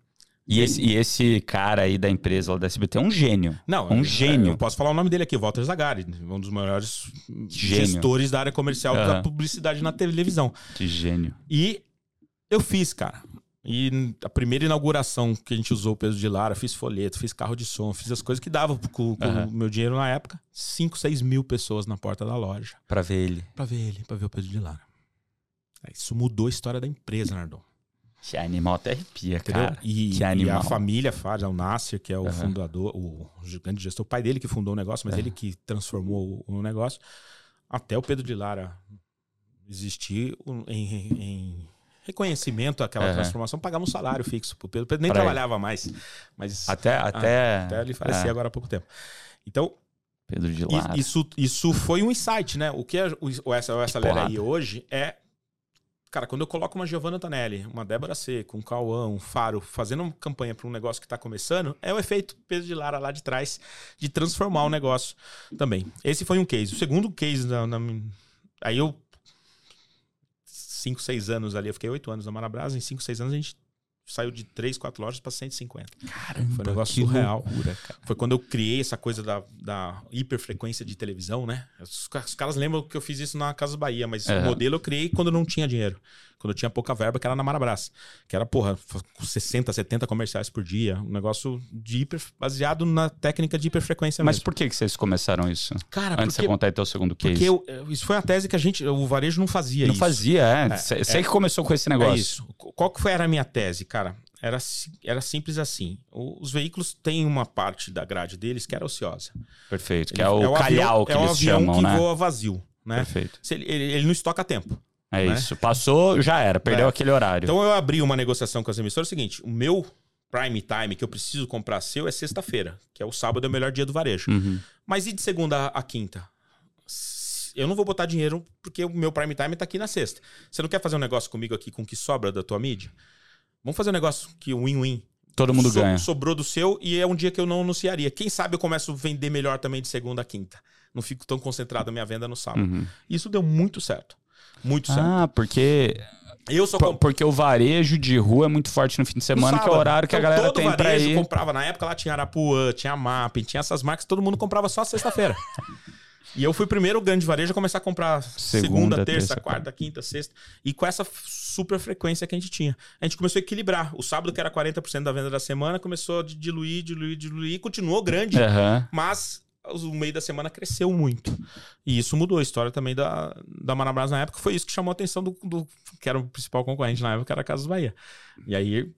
E esse, e esse cara aí da empresa lá da SBT é um gênio. Não, Um eu- gênio. Eu posso falar o nome dele aqui, Walter Zagari, um dos maiores Gênio. gestores da área comercial Aham. da publicidade na televisão. Que gênio. E eu fiz, cara. E a primeira inauguração que a gente usou o Pedro de Lara, fiz folheto, fiz carro de som, fiz as coisas que dava com, com Aham. o meu dinheiro na época. 5, 6 mil pessoas na porta da loja. Pra ver ele. Pra ver ele, pra ver o Pedro de Lara. Isso mudou a história da empresa, Nardon. Que animal até arrepia, Entendeu? cara. e, e a família é o Nasser, que é o Aham. fundador, o grande gestor, o pai dele que fundou o negócio, mas É. ele que transformou o, o negócio. Até o Pedro de Lara existir em, em reconhecimento àquela Aham. transformação, pagava um salário fixo pro Pedro. O Pedro nem Pra ele. trabalhava mais, mas Até, até, até ele falecer é, agora há pouco tempo. Então, Pedro de Lara. isso, isso foi um insight, né? O que é o, o Acelera aí hoje é. Cara, quando eu coloco uma Giovanna Tanelli, uma Débora Seco, um Cauã, um Faro, fazendo uma campanha para um negócio que tá começando, é o efeito peso de Lara lá de trás de transformar o negócio também. Esse foi um case. O segundo case, na, na aí eu. Cinco, seis anos ali, eu fiquei oito anos na Marabras, em cinco, seis anos a gente saiu de três, quatro lojas para 150. Caramba, Foi um negócio que surreal. loucura, cara. Foi quando eu criei essa coisa da, da hiperfrequência de televisão, né? Os, os caras lembram que eu fiz isso na Casa Bahia, mas o modelo eu criei quando eu não tinha dinheiro. Quando eu tinha pouca verba, que era na Marabras. Que era, porra, f- com 60, 70 comerciais por dia. Um negócio de hiper, baseado na técnica de hiperfrequência Mas mesmo. por que, que vocês começaram isso? Cara, Antes de porque, você contar então o segundo case. porque eu- isso foi uma tese que a gente, o varejo não fazia Não isso. fazia, é. É, Você é. que começou com esse É negócio. isso. Qual que foi era a minha tese, cara? Era, era simples assim. O- Os veículos têm uma parte da grade deles que era ociosa. Perfeito. Que Ele- é o calhau avião, que é o eles avião chamam, que né? voa vazio, né? Perfeito. Ele, ele, ele não estoca tempo. É né? isso. Passou, já era. Perdeu É. aquele horário. Então eu abri uma negociação com as emissoras. É o seguinte: o meu prime time que eu preciso comprar seu é sexta-feira, que é o sábado é o melhor dia do varejo. Uhum. Mas e de segunda a quinta? Eu não vou botar dinheiro porque o meu prime time tá aqui na sexta. Você não quer fazer um negócio comigo aqui com o que sobra da tua mídia? Vamos fazer um negócio que o win-win. Todo mundo So- ganha. Sobrou do seu e é um dia que eu não anunciaria. Quem sabe eu começo a vender melhor também de segunda a quinta. Não fico tão concentrado na minha venda no sábado. Uhum. Isso deu muito certo. Muito certo. Ah, porque, Eu só comprei. porque o varejo de rua é muito forte no fim de semana, que é o horário que a Então, galera todo tem pra varejo ir. comprava. Na época lá tinha Arapuã, tinha Map, tinha essas marcas, todo mundo comprava só sexta-feira. e eu fui o primeiro grande varejo a começar a comprar segunda, Segunda, terça, terça, quarta, quinta, sexta. E com essa super frequência que a gente tinha. A gente começou a equilibrar. O sábado, que era 40% da venda da semana, começou a diluir, diluir, diluir, continuou grande, Aham. mas o meio da semana cresceu muito. E isso mudou a história também da, da Manabras na época. Foi isso que chamou a atenção do, do- que era o principal concorrente na época, que era a Casas Bahia. E aí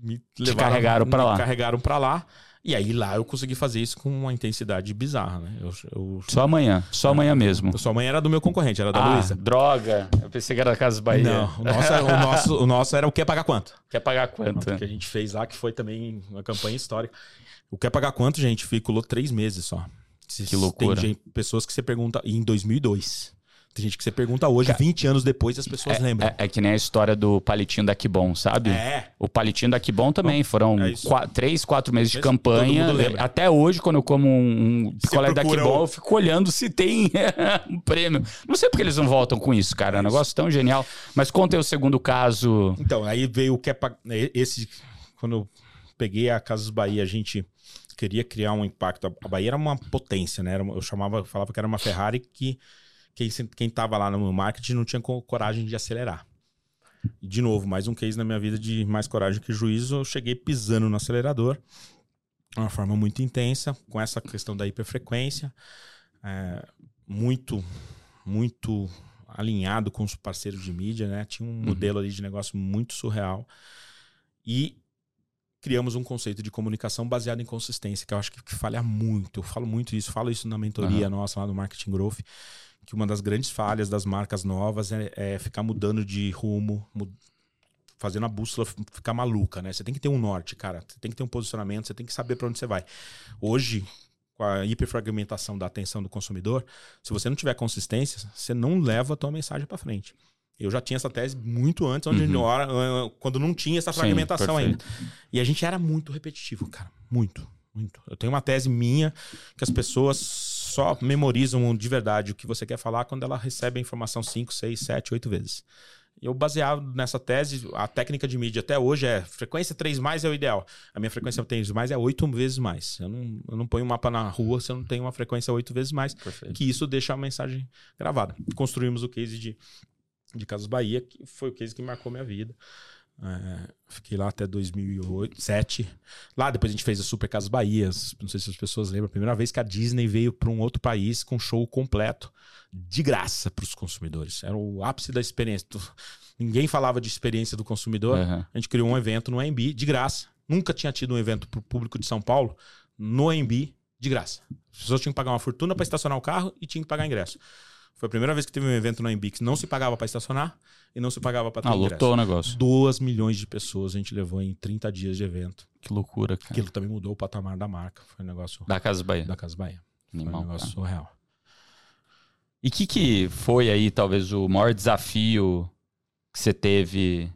me carregaram pra me lá. carregaram pra lá. E aí lá eu consegui fazer isso com uma intensidade bizarra, né? Eu, eu, Só amanhã. Só amanhã mesmo. sua mãe era do meu concorrente, era da Ah, Luísa. droga. Eu pensei que era da Casa Bahia. Não, o nosso, era- o, nosso, o nosso era o Quer Pagar Quanto. Quer pagar quanto? que a gente fez lá, que foi também uma campanha histórica. O Quer Pagar Quanto, gente, ficou três meses só. Que loucura. Tem pessoas que você pergunta em 2002. Tem gente que você pergunta hoje, 20 anos depois, as pessoas lembram. É, é que nem a história do palitinho da Kibon, sabe? É. O palitinho da Kibon também. Foram é três, quatro meses de campanha. Até hoje, quando eu como um, um picolé da Kibon, o- eu fico olhando se tem um prêmio. Não sei porque eles não voltam com isso, cara. É um negócio tão genial. Mas conta aí o segundo caso. Então, aí veio o Quer Pagar... Esse, quando eu peguei a Casas Bahia, a gente queria criar um impacto. A Bahia era uma potência, né? Era eu chamava, falava que era uma Ferrari que quem, quem tava lá no marketing não tinha co- coragem de acelerar. E, de novo, mais um case na minha vida de mais coragem que juízo. Eu cheguei pisando no acelerador de uma forma muito intensa, com essa questão da hiperfrequência, é, muito, muito alinhado com os parceiros de mídia, né? Tinha um modelo ali de negócio muito surreal. E criamos um conceito de comunicação baseado em consistência, que eu acho que, que falha muito. Eu falo muito isso, falo isso na mentoria nossa lá do Marketing Growth, que uma das grandes falhas das marcas novas é, é ficar mudando de rumo, mu- fazendo a bússola ficar maluca, né? Você tem que ter um norte, cara. Você tem que ter um posicionamento, você tem que saber para onde você vai. Hoje, com a hiperfragmentação da atenção do consumidor, se você não tiver consistência, você não leva a tua mensagem para frente. Eu já tinha essa tese muito antes, onde Uhum. hora, quando não tinha essa Sim, fragmentação ainda. perfeito. E a gente era muito repetitivo, cara. Muito, muito. Eu tenho uma tese minha que as pessoas só memorizam de verdade o que você quer falar quando ela recebe a informação 5, 6, 7, 8 vezes. Eu, baseado nessa tese, a técnica de mídia até hoje é frequência 3 mais é o ideal. A minha frequência 3 mais é 8 vezes mais. Eu não, eu não ponho um mapa na rua se eu não tenho uma frequência 8 vezes mais. Perfeito. Que isso deixa a mensagem gravada. Construímos o case de, de Casas Bahia, que foi o case que marcou minha vida. É, fiquei lá até 2008, 2007. Lá depois a gente fez a Super Casas Bahia. Não sei se as pessoas lembram. A primeira vez que a Disney veio para um outro país com show completo, de graça para os consumidores. Era o ápice da experiência. Ninguém falava de experiência do consumidor. Aham. A gente criou um evento no AMB de graça. Nunca tinha tido um evento para o público de São Paulo no AMB de graça. As pessoas tinham que pagar uma fortuna para estacionar o carro e tinham que pagar ingresso. Foi a primeira vez que teve um evento no AMB que não se pagava para estacionar e não se pagava para ter Ah, ingresso. lotou o negócio. 2 milhões de pessoas a gente levou em 30 dias de evento. Que loucura, cara. Aquilo também mudou o patamar da marca. Foi um negócio Da Casa Bahia. da Casa Bahia. Foi um negócio cara. surreal. E o que, que foi aí, talvez, o maior desafio que você teve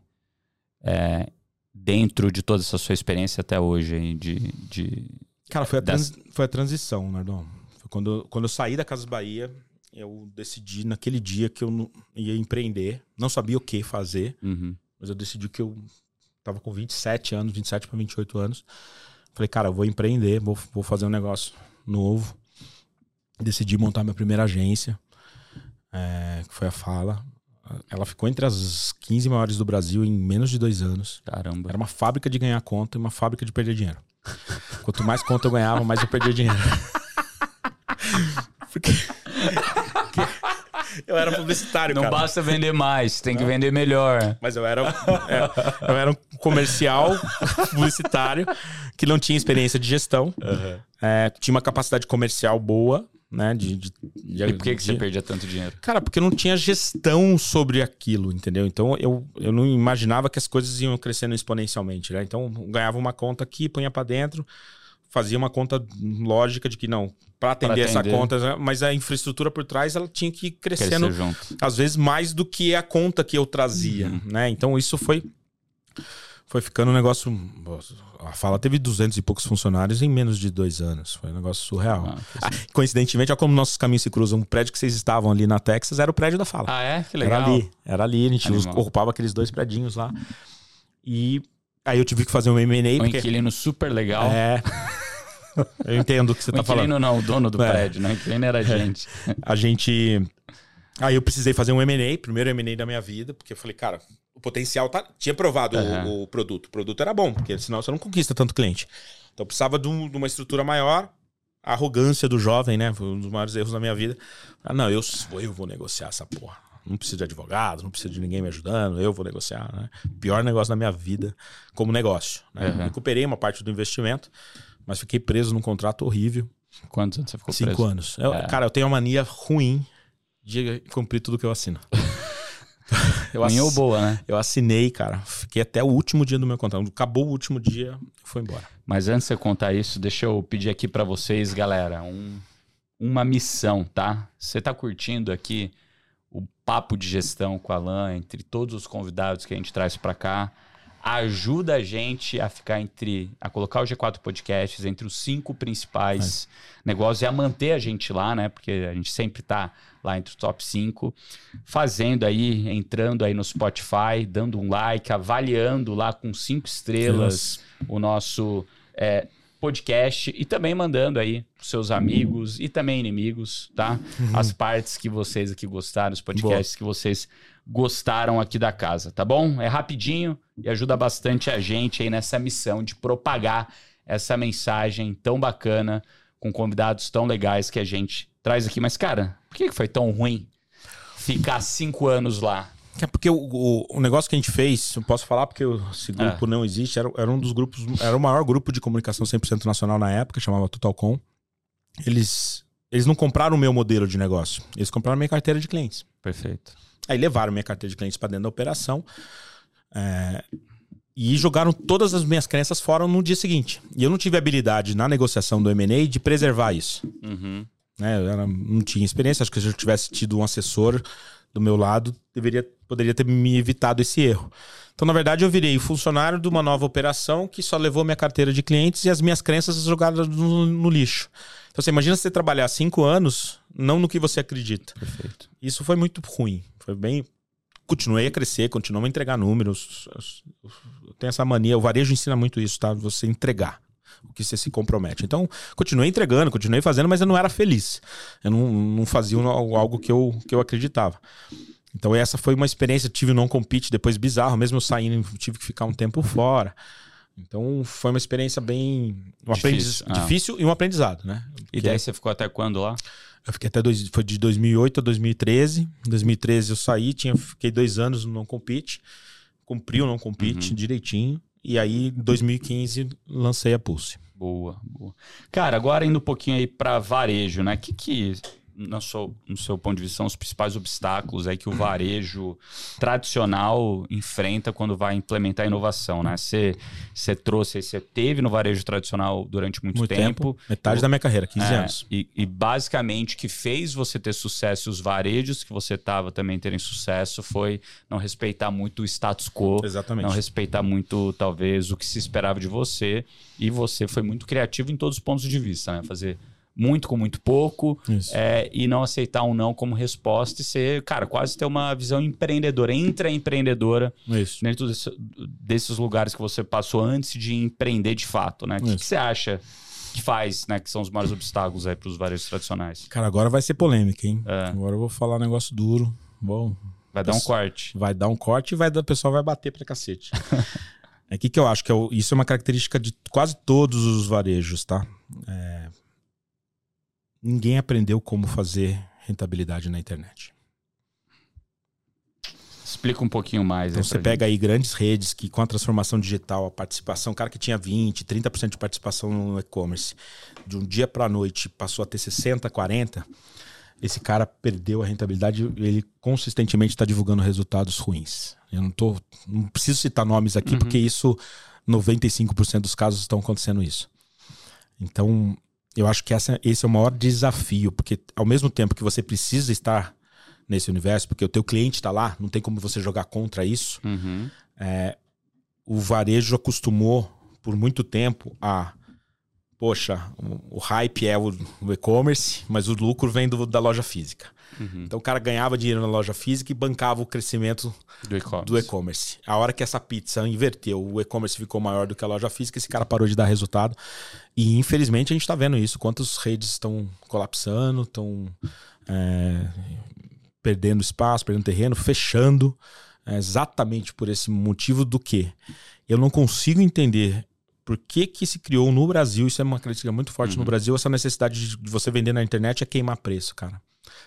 é, dentro de toda essa sua experiência até hoje aí de, de... Cara, foi a, trans- foi a transição, Nardon. Foi quando, quando eu saí da Casa Bahia, eu decidi naquele dia que eu ia empreender. Não sabia o que fazer, Uhum. mas eu decidi que eu tava com 27 anos, 27 para 28 anos. Falei, cara, eu vou empreender, vou, vou fazer um negócio novo. Decidi montar minha primeira agência, é, que foi a Fala. Ela ficou entre as 15 maiores do Brasil em menos de dois anos. Caramba. Era uma fábrica de ganhar conta e uma fábrica de perder dinheiro. Quanto mais conta eu ganhava, mais eu perdia dinheiro. Porque... porque eu era publicitário, Não cara. basta vender mais, tem que vender melhor. Mas eu era, é, eu era um comercial publicitário que não tinha experiência de gestão. É, tinha uma capacidade comercial boa, né? De, de, de- E por que, que você perdia tanto dinheiro? Cara, porque eu não tinha gestão sobre aquilo, entendeu? Então eu, eu não imaginava que as coisas iam crescendo exponencialmente, né? Então eu ganhava uma conta aqui, punha pra dentro, fazia uma conta lógica de que não, pra atender, essa atender. conta, né? mas a infraestrutura por trás ela tinha que ir crescendo às vezes mais do que a conta que eu trazia, Uhum. né? Então isso foi foi ficando um negócio. A fala teve 200 e poucos funcionários em menos de dois anos. Foi um negócio surreal. Ah, Ah, coincidentemente, olha como nossos caminhos se cruzam. O prédio que vocês estavam ali na Texas era o prédio da fala. Ah, é? Que era legal. ali, era ali. A gente Animal. ocupava aqueles dois predinhos lá. E aí eu tive que fazer um M&A. Um Porque, inquilino super legal. é, eu entendo o que você o tá falando. inquilino não, o dono do É. prédio, né? O inquilino era a gente. a gente. Aí eu precisei fazer um M&A, primeiro M&A da minha vida, porque eu falei, cara, o potencial tá, tinha provado Aham. o, o produto. O produto era bom, porque senão você não conquista tanto cliente. Então precisava de, um- de uma estrutura maior. A arrogância do jovem, né? Foi um dos maiores erros da minha vida. Ah, não, eu, vou- eu vou negociar essa porra. Não preciso de advogado, não preciso de ninguém me ajudando, eu vou negociar, né? Pior negócio da minha vida como negócio. Né? Aham. Recuperei uma parte do investimento, mas fiquei preso num contrato horrível. Quantos anos você ficou Cinco preso? anos. Eu- É. Cara, eu tenho uma mania ruim de cumprir tudo que eu assino. eu, Ruim ou boa, né? eu assinei, cara. Fiquei até o último dia do meu contrato. Acabou o último dia, foi embora. Mas antes de você contar isso, deixa eu pedir aqui pra vocês, galera, um- uma missão, tá? Você tá curtindo aqui o papo de gestão com a Alan, entre todos os convidados que a gente traz pra cá? Ajuda a gente a ficar entre, a colocar o G4 Podcasts entre os cinco principais negócios e a manter a gente lá, né? Porque a gente sempre tá lá entre os top 5, fazendo aí, entrando aí no Spotify, dando um like, avaliando lá com cinco estrelas o nosso é, podcast e também mandando aí pros seus amigos e também inimigos, tá? As partes que vocês aqui gostaram, os podcasts que vocês gostaram aqui da casa, tá bom? É rapidinho e ajuda bastante a gente aí nessa missão de propagar essa mensagem tão bacana com convidados tão legais que a gente traz aqui. Mas, cara, por que foi tão ruim ficar cinco anos lá? É porque o, o- o negócio que a gente fez, eu posso falar porque esse grupo não existe, era, era um dos grupos, era o maior grupo de comunicação 100% nacional na época, chamava Totalcom. Eles, eles não compraram o meu modelo de negócio, eles compraram minha carteira de clientes. Perfeito. Aí levaram minha carteira de clientes para dentro da operação é, e jogaram todas as minhas crenças fora no dia seguinte. E eu não tive habilidade na negociação do M&A de preservar isso. Uhum. né? Eu era- não tinha experiência. Acho que se eu tivesse tido um assessor do meu lado, deveria, poderia ter me evitado esse erro. Então, na verdade, eu virei funcionário de uma nova operação que só levou minha carteira de clientes e as minhas crenças jogadas no, no lixo. Então, você imagina você trabalhar cinco anos não no que você acredita. Perfeito. Isso foi muito ruim. Foi bem. Continuei a crescer, continuamos a entregar números. Eu tenho essa mania, o varejo ensina muito isso, tá? Você entregar o que você se compromete. Então, continuei entregando, continuei fazendo, mas eu não era feliz. Eu não, não fazia algo que eu, que eu acreditava. Então, essa foi uma experiência. Tive non-compete depois bizarro, mesmo eu saindo, tive que ficar um tempo fora. Então, foi uma experiência bem. Um Difícil, aprendiz- ah. difícil e um aprendizado, né? E daí você ficou até quando lá? Eu fiquei até dois, foi de 2008 a 2013. Em 2013 eu saí, tinha, fiquei dois anos no não compete, cumpri o não compete direitinho. E aí, em 2015, lancei a Pulse. Boa, boa. Cara, agora indo um pouquinho aí para varejo, né? O que que, no seu, no seu ponto de vista, são os principais obstáculos aí que o varejo tradicional enfrenta quando vai implementar inovação, né? Você trouxe, você teve no varejo tradicional durante muito, Muito tempo. tempo. Metade da minha carreira, 15 É, anos. E, e basicamente o que fez você ter sucesso e os varejos que você estava também terem sucesso foi não respeitar muito o status quo, Exatamente. não respeitar muito, talvez, o que se esperava de você. E você foi muito criativo em todos os pontos de vista, né? Fazer muito com muito pouco é, e não aceitar um não como resposta e ser, cara, quase ter uma visão empreendedora, intraempreendedora Isso. dentro desse- desses lugares que você passou antes de empreender de fato, né? O que, que você acha que faz, né? Que são os maiores obstáculos aí para os varejos tradicionais? Cara, agora vai ser polêmica, hein? É. Agora eu vou falar um negócio duro. Bom, Vai dar um corte. vai dar um corte e vai, o pessoal vai bater pra cacete. é que que eu acho que é isso é uma característica de quase todos os varejos, tá? É, ninguém aprendeu como fazer rentabilidade na internet. Explica um pouquinho mais. Então você pega aí grandes redes que com a transformação digital, a participação, o cara que tinha 20, 30% de participação no e-commerce, de um dia para noite passou a ter 60, 40, esse cara perdeu a rentabilidade, ele consistentemente está divulgando resultados ruins. Eu não tô, não preciso citar nomes aqui porque isso 95% dos casos estão acontecendo isso. Então, eu acho que essa, esse é o maior desafio, porque ao mesmo tempo que você precisa estar nesse universo, porque o teu cliente está lá, não tem como você jogar contra isso. Uhum. o varejo acostumou por muito tempo a poxa, o, hype é o, o e-commerce, mas o lucro vem do- da loja física. Uhum. Então o cara ganhava dinheiro na loja física e bancava o crescimento Do e-commerce. A hora que essa pizza inverteu, o e-commerce ficou maior do que a loja física, esse cara parou de dar resultado. E infelizmente a gente está vendo isso. Quantas redes estão colapsando, estão é, perdendo espaço, perdendo terreno, fechando. é exatamente por esse motivo do que eu não consigo entender por que, que se criou no Brasil, isso é uma crítica muito forte Uhum. no Brasil, essa necessidade de você vender na internet é queimar preço, cara.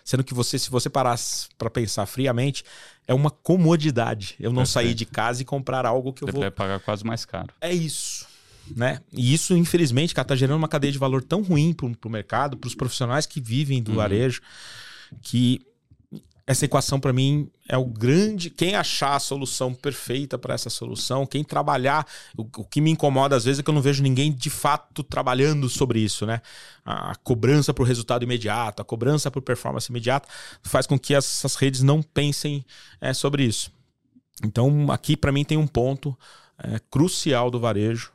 Sendo que você, se você parasse pra pensar friamente, é uma comodidade. Eu não Perfeito. sair de casa e comprar algo que eu Você vou vai pagar quase mais caro. é isso. Né? E isso, infelizmente, cara, tá gerando uma cadeia de valor tão ruim pro, pro mercado, pros profissionais que vivem do Uhum. varejo, que essa equação para mim é o grande. Quem achar a solução perfeita para essa solução, quem trabalhar. O, o que me incomoda às vezes é que eu não vejo ninguém de fato trabalhando sobre isso, né? A, a cobrança por resultado imediato, a cobrança por performance imediata, faz com que essas redes não pensem é, sobre isso. Então, aqui para mim tem um ponto é, crucial do varejo.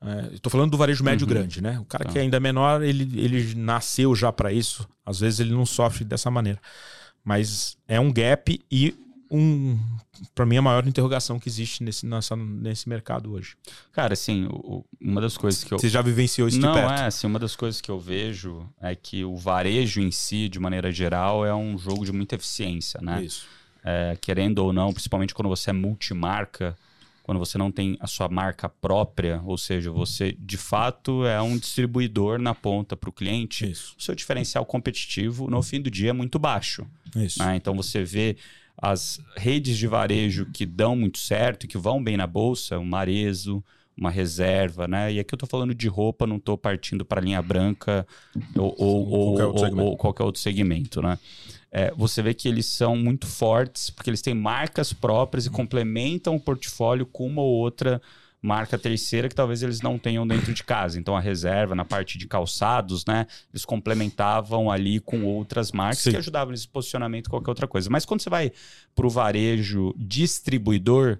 É, Estou falando do varejo médio Uhum. grande, né? O cara Tá. que ainda é menor, ele, ele nasceu já para isso. Às vezes ele não sofre dessa maneira. Mas é um gap e um, para mim, a maior interrogação que existe nesse, nessa, nesse mercado hoje. Cara, assim, o- o- uma das coisas que eu. Você já vivenciou isso Não, de perto? é, assim, uma das coisas que eu vejo é que o varejo em si, de maneira geral, é um jogo de muita eficiência, né? Isso. É, querendo ou não, principalmente quando você é multimarca, quando você não tem a sua marca própria, ou seja, você de fato é um distribuidor na ponta para o cliente, Isso. o seu diferencial competitivo no fim do dia é muito baixo. Isso. né? Então você vê as redes de varejo que dão muito certo, que vão bem na bolsa, um Marezo, uma reserva, né? E aqui eu tô falando de roupa, não tô partindo para linha branca ou, ou, ou- qualquer outro ou- segmento. ou qualquer outro segmento, né? É, você vê que eles são muito fortes porque eles têm marcas próprias e complementam o portfólio com uma ou outra marca terceira que talvez eles não tenham dentro de casa. Então a reserva na parte de calçados, né? Eles complementavam ali com outras marcas Sim. que ajudavam nesse posicionamento qualquer outra coisa. Mas quando você vai para o varejo distribuidor,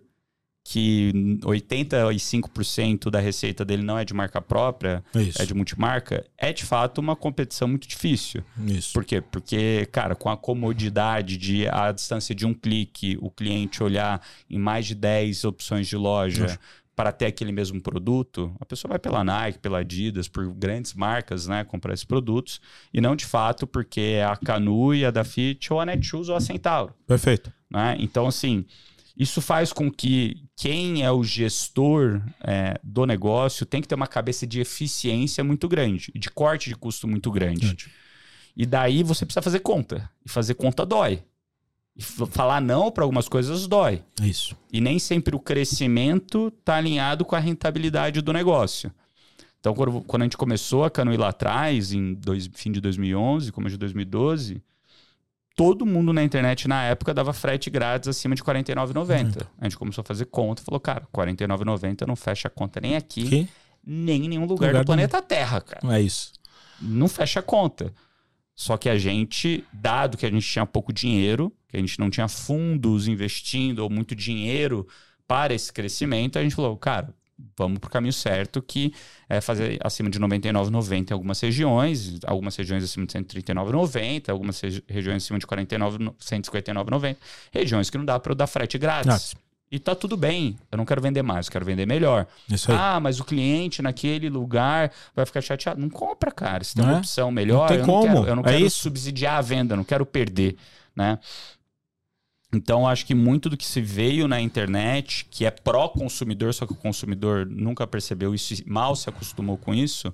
que 85% da receita dele não é de marca própria, Isso. é de multimarca, é de fato uma competição muito difícil. Isso. Por quê? Porque, cara, com a comodidade de a distância de um clique, o cliente olhar em mais de 10 opções de loja Isso. para ter aquele mesmo produto, a pessoa vai pela Nike, pela Adidas, por grandes marcas, né, comprar esses produtos, e não de fato porque é a Canu e a da Fit ou a Netshoes ou a Centauro, Perfeito. né? Então, assim, isso faz com que quem é o gestor é, do negócio tem que ter uma cabeça de eficiência muito grande, de corte de custo muito grande. E daí você precisa fazer conta. E fazer conta dói. E falar não para algumas coisas dói. Isso. E nem sempre o crescimento está alinhado com a rentabilidade do negócio. Então, quando, quando a gente começou a Canoe lá atrás, em dois, fim de 2011, começo de 2012, todo mundo na internet na época dava frete grátis acima de R$ 49,90. A gente começou a fazer conta e falou, cara, R$ 49,90 não fecha a conta nem aqui, Que? nem em nenhum lugar, Lugar do do planeta Terra, cara É isso. não fecha a conta. Só que a gente, dado que a gente tinha pouco dinheiro, que a gente não tinha fundos investindo ou muito dinheiro para esse crescimento, a gente falou, cara, vamos pro caminho certo, que é fazer acima de R$ 99,90 em algumas regiões, algumas regiões acima de R$ 139,90, algumas regi- regiões acima de R$ 49, R$ 159,90, regiões que não dá para eu dar frete grátis. Grátis. E tá tudo bem, eu não quero vender mais, eu quero vender melhor. Isso aí. Ah, mas o cliente naquele lugar vai ficar chateado. Não compra, cara. Se tem Não uma é? opção melhor, Não tem eu como. não quero, eu não É quero isso. subsidiar a venda, não quero perder, né? Então, acho que muito do que se veio na internet, que é pró-consumidor, só que o consumidor nunca percebeu isso e mal se acostumou com isso,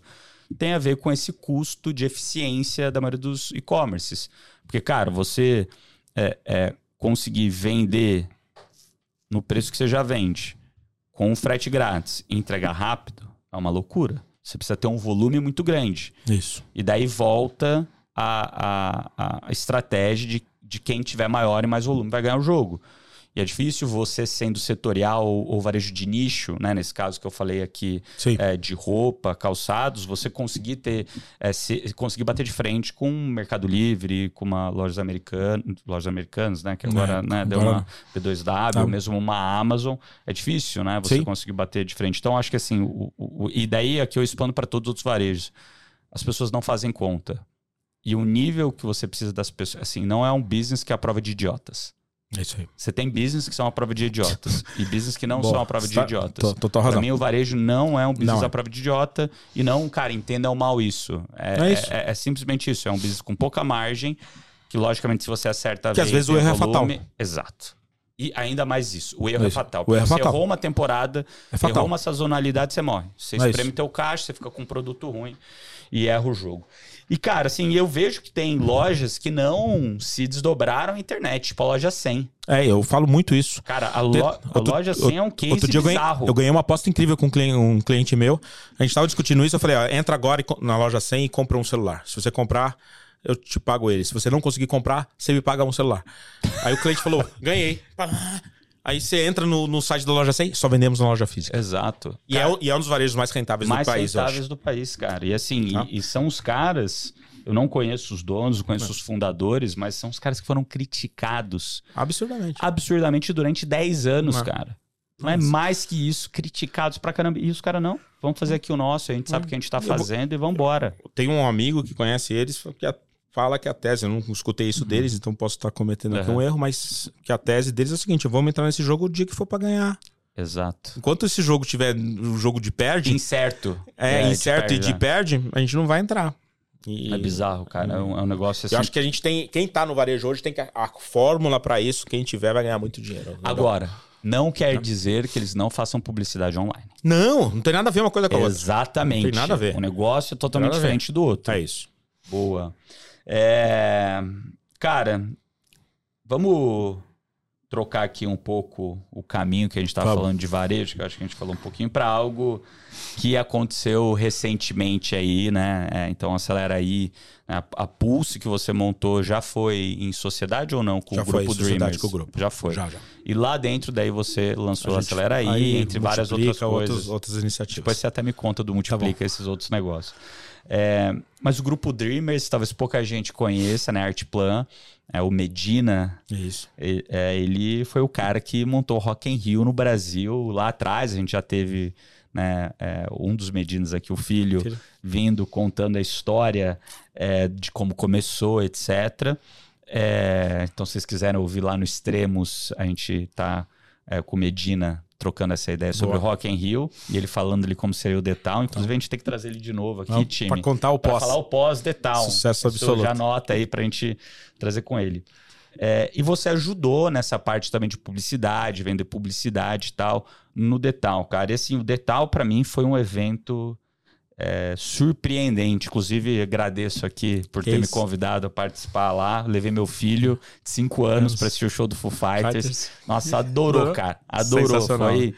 tem a ver com esse custo de eficiência da maioria dos e-commerces. Porque, cara, você é, é, conseguir vender no preço que você já vende, com um frete grátis e entregar rápido, é uma loucura. Você precisa ter um volume muito grande. Isso. E daí volta a, a, a estratégia de, de quem tiver maior e mais volume vai ganhar o jogo. E é difícil você, sendo setorial ou, varejo de nicho, né? Nesse caso que eu falei aqui, é, de roupa, calçados, você conseguir ter, é, se- conseguir bater de frente com o Mercado Livre, com uma lojas americanas, lojas americanas, né? Que agora, É, né, deu uma B2W, Tá. mesmo uma Amazon. É difícil, né? Você Sim. conseguir bater de frente. Então, acho que assim, o, o- o- e daí aqui eu expando para todos os outros varejos. As pessoas não fazem conta. E o nível que você precisa das pessoas, assim, não é um business que é a prova de idiotas. É isso aí. Você tem business que são a prova de idiotas e business que não Boa. são a prova de Tá- idiotas. tô- Total Pra razão. mim, o varejo não é um business Não é. à prova de idiota. E não, cara, entendam mal isso. É, É isso. é- é simplesmente isso. É um business com pouca margem, que logicamente, se você acerta a Que às vez vezes o erro é volume- fatal. Exato. E ainda mais isso, o erro é Isso. fatal. O Porque erro é você fatal. errou uma temporada, É fatal. errou uma sazonalidade, você morre. Você É espreme teu caixa, você fica com um produto ruim e erra o jogo. E, cara, assim, eu vejo que tem lojas que não se desdobraram à internet, tipo a loja 100. É, eu falo muito isso. Cara, a, lo- a outro- loja 100 é um case Outro dia eu ganhei, bizarro. eu ganhei uma aposta incrível com um cliente, um cliente meu. A gente tava discutindo isso, eu falei, ó, entra agora na loja 100 e compra um celular. Se você comprar, eu te pago ele. Se você não conseguir comprar, você me paga um celular. Aí o cliente falou, ganhei. Aí você entra no, no site da loja 100, só vendemos na loja física. Exato. E é, o- e é um dos varejos mais rentáveis mais do país, eu rentáveis do país, cara. E assim, e- Tá. e, são os caras. Eu não conheço os donos, não conheço os fundadores, mas são os caras que foram criticados Absurdamente. absurdamente durante 10 anos, Não. cara. Não é mais que isso, criticados pra caramba. E os caras, não, vamos fazer aqui o nosso, a gente sabe o que a gente tá Eu fazendo e vambora. Tem um amigo que conhece eles que a- fala que a tese, eu não escutei isso deles, então posso estar cometendo aqui Uhum. um erro, mas que a tese deles é o seguinte: vamos entrar nesse jogo o dia que for pra ganhar. Exato. Enquanto esse jogo tiver o jogo de perde, Incerto. é, de incerto e perde, de perde, a gente não vai entrar. E- É bizarro, cara. É um, é um negócio assim. Eu acho que a gente tem. Quem tá no varejo hoje tem que. A fórmula pra isso, quem tiver vai ganhar muito dinheiro. Agora, não quer dizer que eles não façam publicidade online. Não, não tem nada a ver uma coisa com a outra. Exatamente. Não tem nada a ver. O negócio é totalmente diferente do outro. É isso. Boa. É, Cara, vamos trocar aqui um pouco o caminho que a gente estava Vamos. falando de varejo, que eu acho que a gente falou um pouquinho, para algo que aconteceu recentemente aí, né? É, então, acelera aí. né? A, a Pulse que você montou já foi em sociedade ou não com Já o foi grupo em sociedade com o grupo. Já foi. Já, já. E lá dentro daí você lançou A gente- Acelera aí, entre várias outras coisas. Outras, outras iniciativas. Depois você até me conta do Multiplica bom. esses outros negócios. É, mas o grupo Dreamers, talvez pouca gente conheça, né? Artplan, é, o Medina, isso. e- é, ele foi o cara que montou o Rock in Rio no Brasil lá atrás. A gente já teve né, é, um dos Medinas aqui, o filho, vindo contando a história é, de como começou, etc. É, então, se vocês quiserem ouvir lá no Extremos, a gente tá é, com o Medina trocando essa ideia sobre Boa. o Rock in Rio e ele falando ali como seria o Detal. Inclusive, a gente tem que trazer ele de novo aqui, Não, time. Pra contar o Pra pós. falar o pós-Detal. Sucesso Isso absoluto. Já anota aí pra gente trazer com ele. É, e você ajudou nessa parte também de publicidade, vender publicidade e tal, no Detal, cara. E assim, o Detal pra mim foi um evento é, surpreendente. Inclusive, agradeço aqui por Que ter me isso. convidado a participar lá. Levei meu filho de 5 anos pra assistir o show do Foo Fighters. Fighters. Nossa, adorou, cara. Adorou. Foi,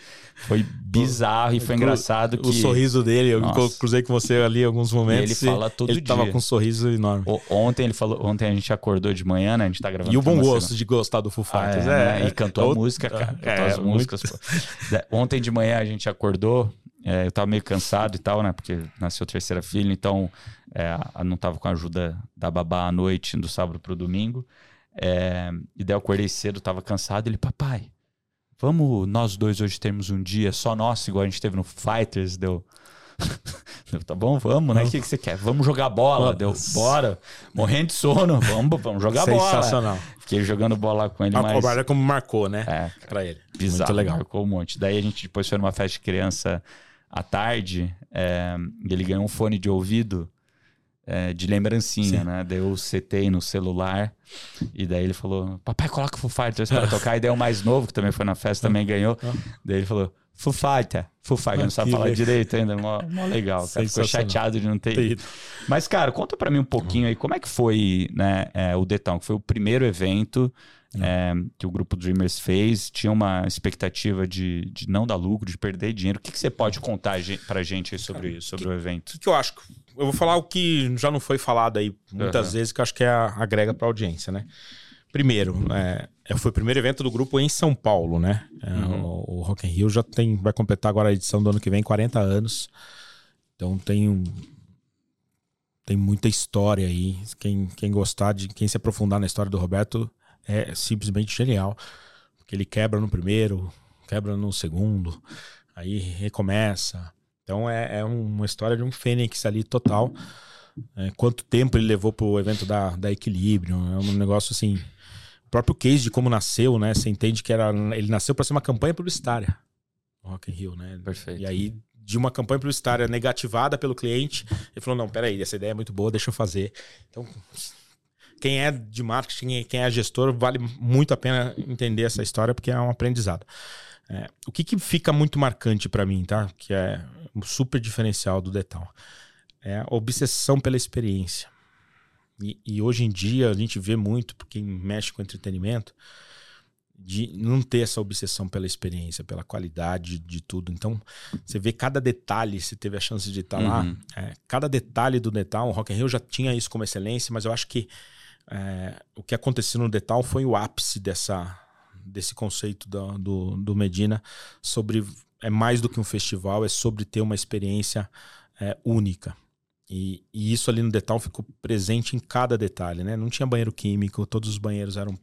foi bizarro e foi engraçado que... O sorriso dele, eu Nossa. cruzei com você ali em alguns momentos. E ele fala todo ele tava dia. com um sorriso enorme. O- Ontem ele falou, ontem a gente acordou de manhã, né? A gente tá gravando. E o bom gosto de gostar do Foo Ah, Fighters. é, é, né? E cantou a outro- música, cara. Cantou É, as músicas. Ontem de manhã a gente acordou, é, eu tava meio cansado e tal, né? Porque nasceu terceira filha, então é, a- não tava com a ajuda da babá à noite, do sábado pro domingo. É, e daí eu acordei cedo, tava cansado. Ele, papai, vamos nós dois hoje termos um dia só nosso, igual a gente teve no Fighters, deu. Deu, tá bom, vamos, né? O que, que você quer? Vamos jogar bola. Deu, bora. Morrendo de sono, vamos, vamos jogar bola. Sensacional. Fiquei jogando bola com ele, A mas... cobrada como marcou, né? É, Pra ele. bizarro, Muito legal. marcou um monte. Daí a gente depois foi numa festa de criança à tarde é, ele ganhou um fone de ouvido é, de lembrancinha, Sim. né? Daí eu setei no celular e daí ele falou, papai, coloca o Foo Fighters pra tocar. E daí o mais novo, que também foi na festa, também ganhou. Daí ele falou, Foo Fighter, Foo Fighter, não sabe Que falar legal. direito ainda, mó, mó legal. Cara. Ficou chateado de não ter ido. Mas, cara, conta pra mim um pouquinho aí, como é que foi né, é, o Detão, que foi o primeiro evento é, que o grupo Dreamers fez, tinha uma expectativa de, de não dar lucro, de perder dinheiro. O que, que você pode contar pra gente aí sobre isso, sobre o evento? O que eu acho? Eu vou falar o que já não foi falado aí muitas Aham. vezes, que eu acho que é a- agrega pra audiência, né? Primeiro, é, é, foi o primeiro evento do grupo em São Paulo, né? É, Uhum. o, o Rock in Rio já tem, vai completar agora a edição do ano que vem 40 anos. Então tem um, tem muita história aí. Quem, quem gostar de quem se aprofundar na história do Roberto é simplesmente genial, porque ele quebra no primeiro, quebra no segundo, aí recomeça. Então é, é uma história de um fênix ali total. É, quanto tempo ele levou pro evento da, da Equilíbrio? É um negócio assim. O próprio case de como nasceu, né? Você entende que era, ele nasceu para ser uma campanha publicitária. Rock in Rio, né? Perfeito. E aí, de uma campanha publicitária negativada pelo cliente, ele falou: não, peraí, essa ideia é muito boa, deixa eu fazer. Então, quem é de marketing, quem é gestor, vale muito a pena entender essa história porque é um aprendizado. É, o que, que fica muito marcante para mim, tá? Que é um super diferencial do Detal. É a obsessão pela experiência. E, e hoje em dia a gente vê muito, porque mexe com entretenimento, de não ter essa obsessão pela experiência, pela qualidade de tudo. Então, você vê cada detalhe, se teve a chance de estar uhum. lá, é, cada detalhe do Detal, o Rock in Rio já tinha isso como excelência, mas eu acho que é, o que aconteceu no Detal foi o ápice dessa, desse conceito do, do, do, Medina sobre é mais do que um festival, é sobre ter uma experiência é, única. E, e, isso ali no Detal ficou presente em cada detalhe, né? Não tinha banheiro químico, todos os banheiros eram.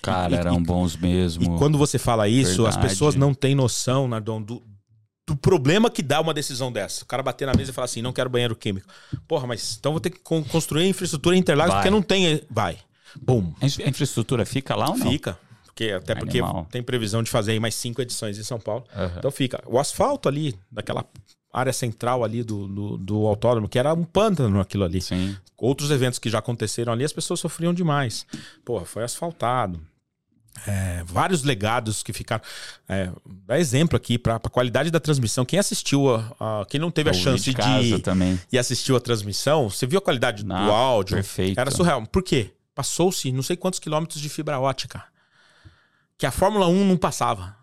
Cara, e, eram e, bons mesmo. E quando você fala isso, Verdade. as pessoas não têm noção, Nardon, do, do problema que dá uma decisão dessa. O cara bater na mesa e falar assim: não quero banheiro químico. Porra, mas então vou ter que construir infraestrutura em Interlagos porque não tem. Vai. Bom. A infraestrutura fica lá ou não? Fica. Porque, até porque tem previsão de fazer mais cinco edições em São Paulo. Uhum. Então fica. O asfalto ali, daquela área central ali do, do, do, autódromo, que era um pântano aquilo ali. Sim. Outros eventos que já aconteceram ali, as pessoas sofriam demais. Porra, foi asfaltado. É, vários legados que ficaram. É, dá exemplo aqui para a qualidade da transmissão. Quem assistiu, a, a quem não teve a chance de, de também. e assistiu a transmissão, você viu a qualidade não, do áudio? Perfeito. Era surreal. Por quê? Passou-se não sei quantos quilômetros de fibra ótica. Que a Fórmula 1 não passava.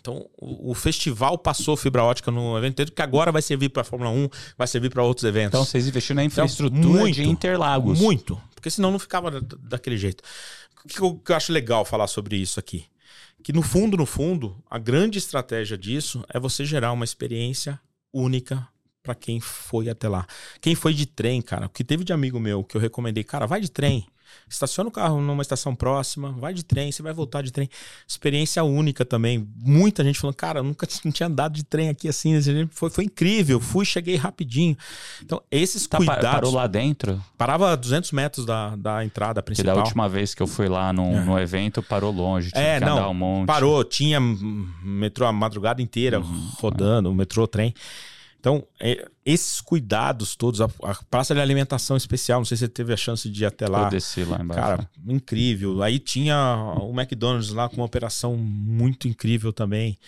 Então, o, o, festival passou fibra ótica no evento inteiro, que agora vai servir para a Fórmula 1, vai servir para outros eventos. Então, vocês investiram na então, infraestrutura então, muito, de Interlagos. Muito, porque senão não ficava daquele jeito. Que eu, que eu acho legal falar sobre isso aqui? Que no fundo, no fundo, a grande estratégia disso é você gerar uma experiência única para quem foi até lá. Quem foi de trem, cara, o que teve de amigo meu que eu recomendei, cara, vai de trem. Estaciona o carro numa estação próxima, vai de trem, você vai voltar de trem. Experiência única também. Muita gente falando, cara, eu nunca não tinha andado de trem aqui assim. Foi, foi incrível. Fui, cheguei rapidinho. Então, esses tá, cuidados. Parou lá dentro? Parava a 200 metros da, da entrada principal. Que da última vez que eu fui lá no, é. no evento, parou longe. Tinha é, que não, um monte. Parou. Tinha metrô a madrugada inteira uhum, rodando, é. o metrô, trem. Então, é, esses cuidados todos, a, a, praça de alimentação especial, não sei se você teve a chance de ir até lá. Eu desci lá embaixo. Cara, incrível. Aí tinha o McDonald's lá com uma operação muito incrível também.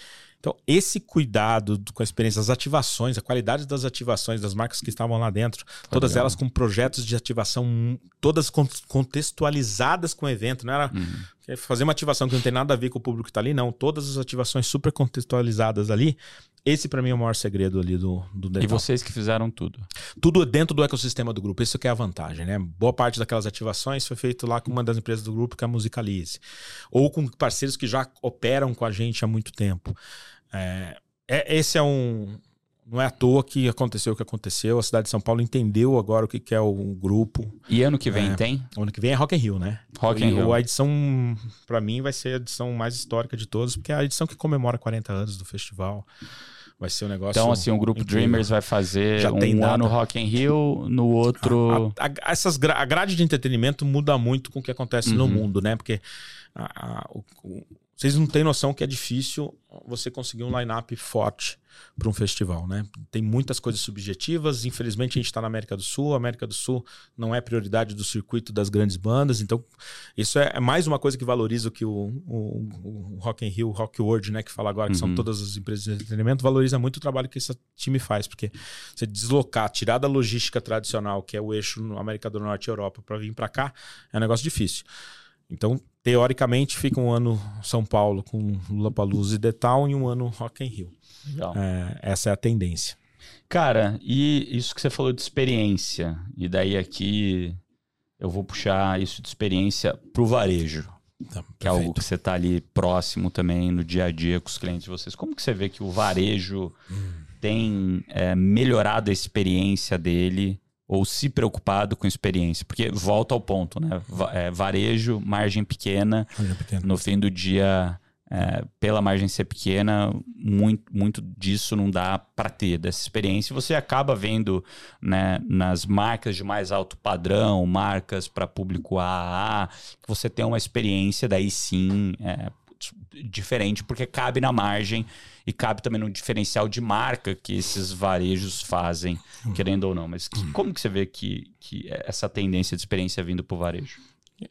Então, esse cuidado com a experiência, as ativações, a qualidade das ativações das marcas que estavam lá dentro, todas elas com projetos de ativação, todas contextualizadas com o evento, não era uhum. Fazer uma ativação que não tem nada a ver com o público que está ali, não. Todas as ativações super contextualizadas ali. Esse, para mim, é o maior segredo ali do, do Detal. E vocês que fizeram tudo? Tudo dentro do ecossistema do grupo. Isso que é a vantagem, né? Boa parte daquelas ativações foi feito lá com uma das empresas do grupo, que é a Musicalize. Ou com parceiros que já operam com a gente há muito tempo. É, é, esse é um. Não é à toa que aconteceu o que aconteceu. A cidade de São Paulo entendeu agora o que, que é o grupo. E ano que vem é, tem? Ano que vem é Rock in Rio, né? Rock in Rio. A edição, para mim, vai ser a edição mais histórica de todas, porque é a edição que comemora 40 anos do festival. Vai ser um negócio. Então, assim, o grupo incrível. Dreamers vai fazer Já um tem ano Rock in Rio, no outro. A, a, a, essas, a grade de entretenimento muda muito com o que acontece uhum. no mundo, né? Porque a, o, vocês não têm noção que é difícil você conseguir um line-up forte para um festival, né? Tem muitas coisas subjetivas. Infelizmente, a gente está na América do Sul. A América do Sul não é prioridade do circuito das grandes bandas. Então, isso é, é mais uma coisa que valoriza o que o, o, o Rock in Rio, o Rock World, né? Que fala agora que uhum. são todas as empresas de entretenimento, valoriza muito o trabalho que esse time faz. Porque você deslocar, tirar da logística tradicional, que é o eixo América do Norte e Europa, para vir para cá, é um negócio difícil. Então, teoricamente, fica um ano São Paulo com Lollapalooza e The Town e um ano Rock in Rio. É, essa é a tendência. Cara, e isso que você falou de experiência, e daí aqui eu vou puxar isso de experiência para o varejo. Tá, que é algo que você está ali próximo também no dia a dia com os clientes de vocês. Como que você vê que o varejo hum. tem é, melhorado a experiência dele ou se preocupado com experiência. Porque volta ao ponto, né? É, varejo, margem pequena. Margem pequena. No fim do dia, é, pela margem ser pequena, muito, muito disso não dá para ter dessa experiência. Você acaba vendo né, nas marcas de mais alto padrão, marcas para público AAA, que você tem uma experiência, daí sim. É, diferente, porque cabe na margem e cabe também no diferencial de marca que esses varejos fazem, querendo ou não. Mas que, como que você vê que, que essa tendência de experiência vindo para o varejo?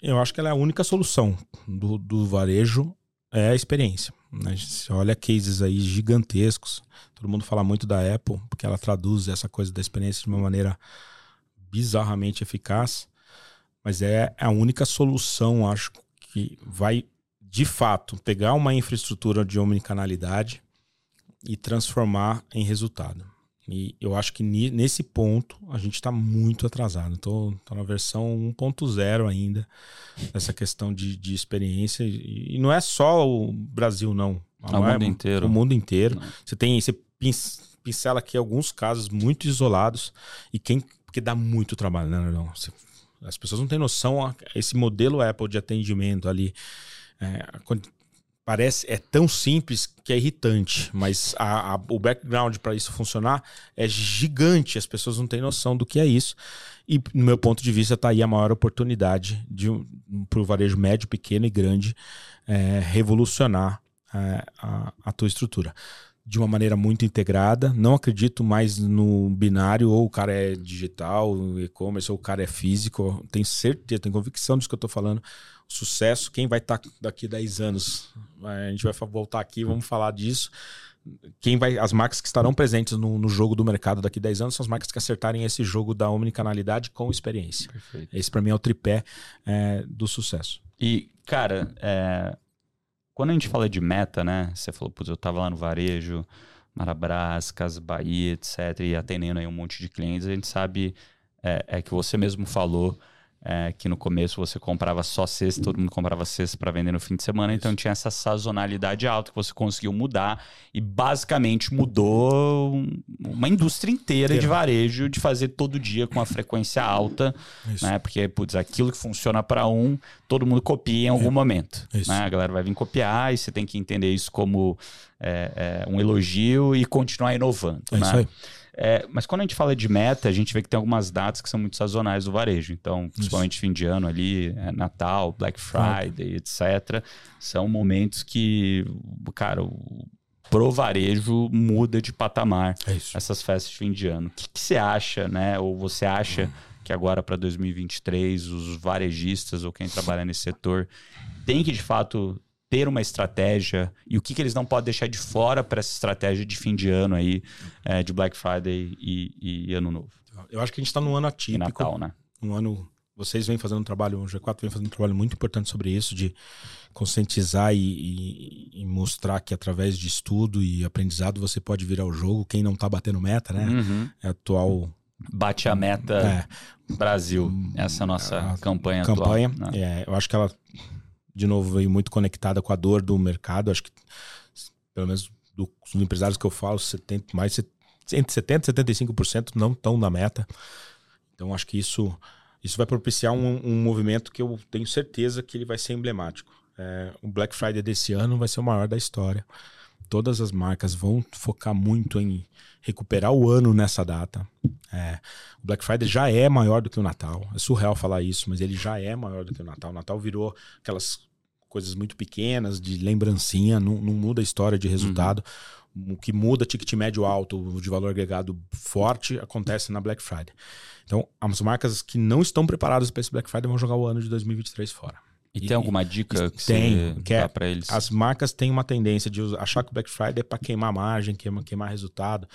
Eu acho que ela é a única solução do, do varejo é a experiência. Né? Você olha cases aí gigantescos. Todo mundo fala muito da Apple, porque ela traduz essa coisa da experiência de uma maneira bizarramente eficaz. Mas é a única solução, acho, que vai, de fato, pegar uma infraestrutura de omnicanalidade e transformar em resultado. E eu acho que nesse ponto a gente está muito atrasado. Estou na versão 1.0 ainda, dessa questão de, de experiência. E, não é só o Brasil, não. É o mundo inteiro. O mundo inteiro. Não. Você tem. Você pincela aqui alguns casos muito isolados e quem. Porque dá muito trabalho, né, Nerdão? As pessoas não têm noção. Esse modelo Apple de atendimento ali. É, parece é tão simples que é irritante, mas a, a, o background para isso funcionar é gigante. As pessoas não têm noção do que é isso. E, no meu ponto de vista, está aí a maior oportunidade para o varejo médio, pequeno e grande é, revolucionar é, a, a tua estrutura de uma maneira muito integrada. Não acredito mais no binário, ou o cara é digital, e-commerce, ou o cara é físico. Tenho certeza, tenho convicção disso que eu estou falando sucesso. Quem vai estar tá daqui 10 anos? A gente vai voltar aqui, vamos falar disso. Quem vai, as marcas que estarão presentes no, no jogo do mercado daqui 10 anos são as marcas que acertarem esse jogo da omnicanalidade com experiência. Perfeito. Esse para mim é o tripé é, do sucesso. E, cara, é, quando a gente fala de meta, né? Você falou, putz, eu tava lá no varejo, Marabras, Casa Bahia, etc., e atendendo aí um monte de clientes, a gente sabe é, é que você mesmo falou é, que no começo você comprava só cesta, todo mundo comprava cesta para vender no fim de semana, então tinha essa sazonalidade alta que você conseguiu mudar e basicamente mudou uma indústria inteira de varejo de fazer todo dia com uma frequência alta, isso. né? Porque, putz, aquilo que funciona para um, todo mundo copia em algum é. momento. Né? A galera vai vir copiar e você tem que entender isso como é, é um elogio e continuar inovando. É né? isso aí. É, mas quando a gente fala de meta, a gente vê que tem algumas datas que são muito sazonais do varejo. Então, principalmente Isso. fim de ano ali, é Natal, Black Friday, etc. São momentos que, cara, o pro varejo muda de patamar é essas festas de fim de ano. O que, que você acha, né? Ou você acha hum. que agora para 2023 os varejistas ou quem trabalha nesse setor tem que de fato ter uma estratégia e o que, que eles não podem deixar de fora para essa estratégia de fim de ano aí, é, de Black Friday e, e, Ano Novo? Eu acho que a gente está num ano atípico. E Natal, né? Um ano. Vocês vêm fazendo um trabalho, o G4 vem fazendo um trabalho muito importante sobre isso, de conscientizar e, e, e, mostrar que através de estudo e aprendizado você pode virar o jogo. Quem não está batendo meta, né? Uhum. É atual Bate a meta é. Brasil. Essa é a nossa a campanha, campanha atual. Né? É, eu acho que ela de novo, veio muito conectada com a dor do mercado. Acho que, pelo menos dos empresários que eu falo, 70, mais entre 70% e 75% não estão na meta. Então, acho que isso, isso vai propiciar um, um movimento que eu tenho certeza que ele vai ser emblemático. É, o Black Friday desse ano vai ser o maior da história. Todas as marcas vão focar muito em recuperar o ano nessa data. É, o Black Friday já é maior do que o Natal. É surreal falar isso, mas ele já é maior do que o Natal. O Natal virou aquelas coisas muito pequenas, de lembrancinha, não, não muda a história de resultado. Uhum. O que muda ticket médio alto, de valor agregado forte, acontece na Black Friday. Então, as marcas que não estão preparadas para esse Black Friday vão jogar o ano de 2023 fora. E, e tem alguma dica que tem, você que é, dá para eles? As marcas têm uma tendência de achar que o Black Friday é para queimar margem, queimar, queimar resultado.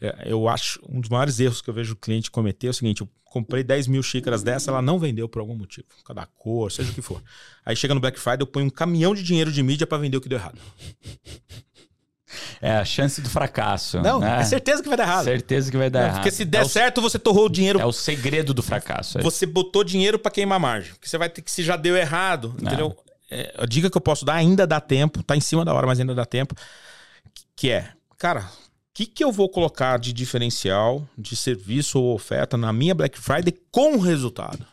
É, eu acho um dos maiores erros que eu vejo o cliente cometer é o seguinte: eu comprei 10 mil xícaras dessa, ela não vendeu por algum motivo, por causa da cor, seja o que for. Aí chega no Black Friday, eu ponho um caminhão de dinheiro de mídia para vender o que deu errado. É a chance do fracasso. Não, né? é certeza que vai dar errado. Certeza que vai dar é, errado. Porque se der é certo, o... você torrou o dinheiro. É o segredo do fracasso. É você botou dinheiro para queimar margem. Porque você vai ter que, se já deu errado, Não. entendeu? É, a dica que eu posso dar ainda dá tempo, tá em cima da hora, mas ainda dá tempo. Que é, cara, o que, que eu vou colocar de diferencial, de serviço ou oferta na minha Black Friday com resultado?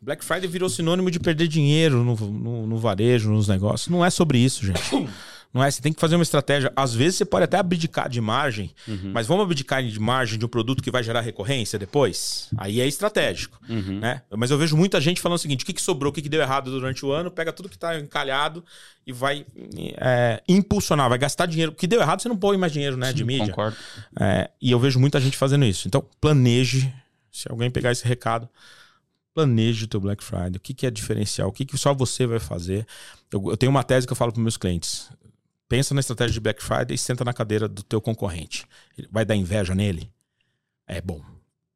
Black Friday virou sinônimo de perder dinheiro no, no, no varejo, nos negócios. Não é sobre isso, gente. Não é? Você tem que fazer uma estratégia. Às vezes você pode até abdicar de margem, Uhum. mas vamos abdicar de margem de um produto que vai gerar recorrência depois? Aí é estratégico. Uhum. Né? Mas eu vejo muita gente falando o seguinte: o que, que sobrou, o que, que deu errado durante o ano, pega tudo que tá encalhado e vai é, impulsionar, vai gastar dinheiro. O que deu errado, você não põe mais dinheiro né, de Sim, mídia. Concordo. É, e eu vejo muita gente fazendo isso. Então, planeje. Se alguém pegar esse recado, planeje o teu Black Friday. O que, que é diferencial? O que, que só você vai fazer? Eu, eu tenho uma tese que eu falo para meus clientes. Pensa na estratégia de Black Friday e senta na cadeira do teu concorrente. Vai dar inveja nele? É bom.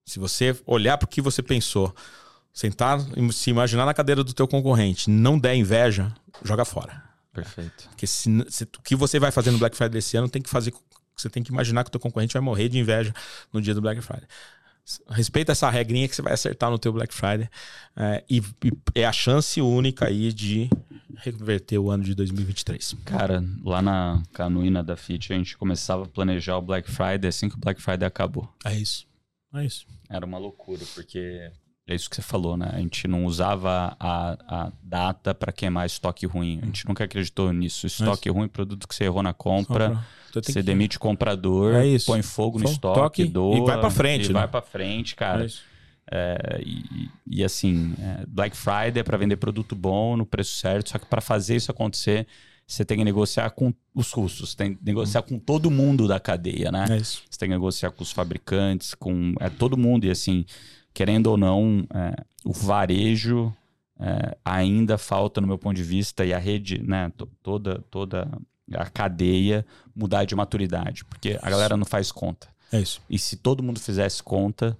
Se você olhar para o que você pensou, sentar, se imaginar na cadeira do teu concorrente, não der inveja, joga fora. Perfeito. Porque se, se- o que você vai fazer no Black Friday desse ano tem que fazer. Você tem que imaginar que o teu concorrente vai morrer de inveja no dia do Black Friday. Respeita essa regrinha que você vai acertar no teu Black Friday. é, e, e é a chance única aí de reverter o ano de 2023. Cara, lá na Canuína da Fit, a gente começava a planejar o Black Friday assim que o Black Friday acabou. É isso. É isso. Era uma loucura, porque é isso que você falou, né? A gente não usava a, a data para queimar estoque ruim. A gente nunca acreditou nisso. Estoque ruim, produto que você errou na compra. Então Você que- demite o comprador, É isso. põe fogo no Fogo, estoque, toque doa, e vai pra frente, E né? vai pra frente, cara. É isso. É, e, e assim, é, Black Friday é para vender produto bom no preço certo, só que para fazer isso acontecer, você tem que negociar com os custos, tem que negociar com todo mundo da cadeia, né? É. Você tem que negociar com os fabricantes, com é, todo mundo. E assim, querendo ou não, é, o varejo é, ainda falta, no meu ponto de vista, e a rede, né, to- toda, toda a cadeia mudar de maturidade, porque a galera não faz conta. É isso. E se todo mundo fizesse conta,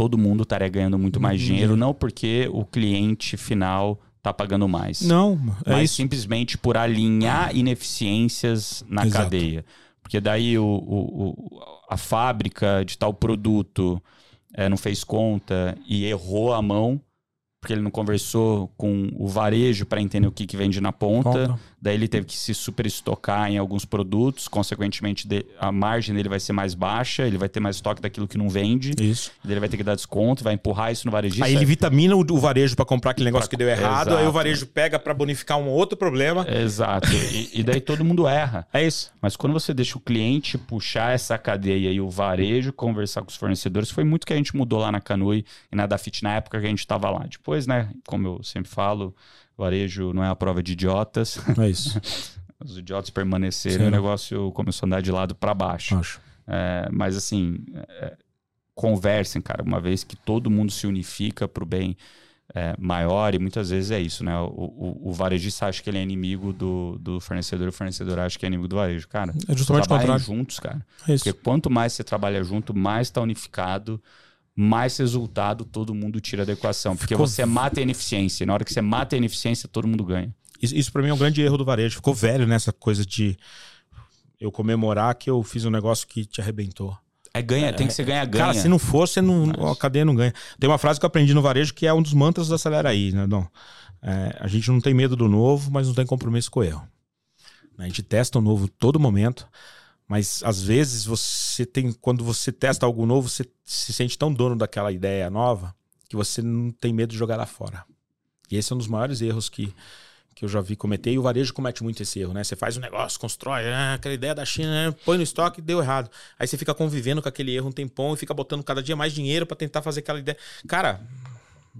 todo mundo estaria ganhando muito mais Uhum. dinheiro, não porque o cliente final está pagando mais Não, é mas isso. simplesmente por alinhar ineficiências na Exato. cadeia. Porque daí o, o- o- a fábrica de tal produto eh, não fez conta e errou a mão, porque ele não conversou com o varejo para entender o que, que vende na ponta. Conta. Daí ele teve que se super estocar em alguns produtos, consequentemente a margem dele vai ser mais baixa, ele vai ter mais estoque daquilo que não vende, Isso. daí ele vai ter que dar desconto, vai empurrar isso no varejista. Aí ele vitamina o, varejo para comprar aquele negócio Pra- que deu errado, aí o Exato. varejo pega para bonificar um outro problema. Exato. E, e daí todo mundo erra. É isso. Mas quando você deixa o cliente puxar essa cadeia e o varejo conversar com os fornecedores, foi muito que a gente mudou lá na Canui e na Dafit na época que a gente estava lá. Depois, né, como eu sempre falo, varejo não é a prova de idiotas. É isso. Os idiotas permaneceram Sim. e o negócio começou a andar de lado para baixo. Acho. É, mas assim, é, conversem, cara, uma vez que todo mundo se unifica para o bem é, maior, e muitas vezes é isso, né? O, o, o varejista acha que ele é inimigo do, do fornecedor, o fornecedor acha que é inimigo do varejo. Cara, É justamente trabalhem juntos, cara. É isso. Porque quanto mais você trabalha junto, mais está unificado, mais resultado todo mundo tira da equação. Porque Ficou- você mata a ineficiência. Na hora que você mata a ineficiência, todo mundo ganha. Isso, isso para mim é um grande erro do varejo. Ficou velho nessa coisa de eu comemorar que eu fiz um negócio que te arrebentou. É ganha, tem que ser ganha-ganha. Cara, se não for, você não, Mas- a cadeia não ganha. Tem uma frase que eu aprendi no varejo que é um dos mantras do Acelera aí, né, Dom? É, a gente não tem medo do novo, mas não tem compromisso com o erro. A gente testa o novo todo momento, mas às vezes você tem, quando você testa algo novo, você se sente tão dono daquela ideia nova que você não tem medo de jogar lá fora. E esse é um dos maiores erros que, que eu já vi cometer. E o varejo comete muito esse erro, né? Você faz um negócio, constrói, ah, aquela ideia da China, né? põe no estoque, deu errado. Aí você fica convivendo com aquele erro um tempão e fica botando cada dia mais dinheiro para tentar fazer aquela ideia. Cara,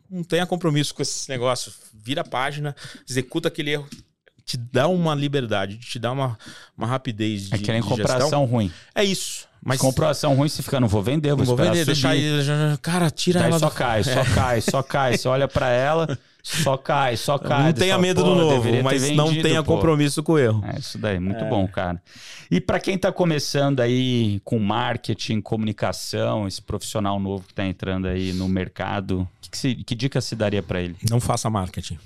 não tenha compromisso com esse negócio. Vira a página, executa aquele erro. Te dá uma liberdade, te dá uma, uma rapidez de, É que nem de comprar gestão. ação ruim. É isso. Mas Comprou ação ruim, você fica, não vou vender, vou, não vou vender, subir. deixar já- Cara, tira Daí ela só do- cai, só cai, só cai. Você olha pra ela, só cai, só cai. Não tenha fala, medo "Pô, do novo, mas não vendido, tenha pô." compromisso com o erro. É isso daí, muito bom, cara. E pra quem tá começando aí com marketing, comunicação, esse profissional novo que tá entrando aí no mercado, que, que, se- que dica se daria pra ele? Não faça marketing.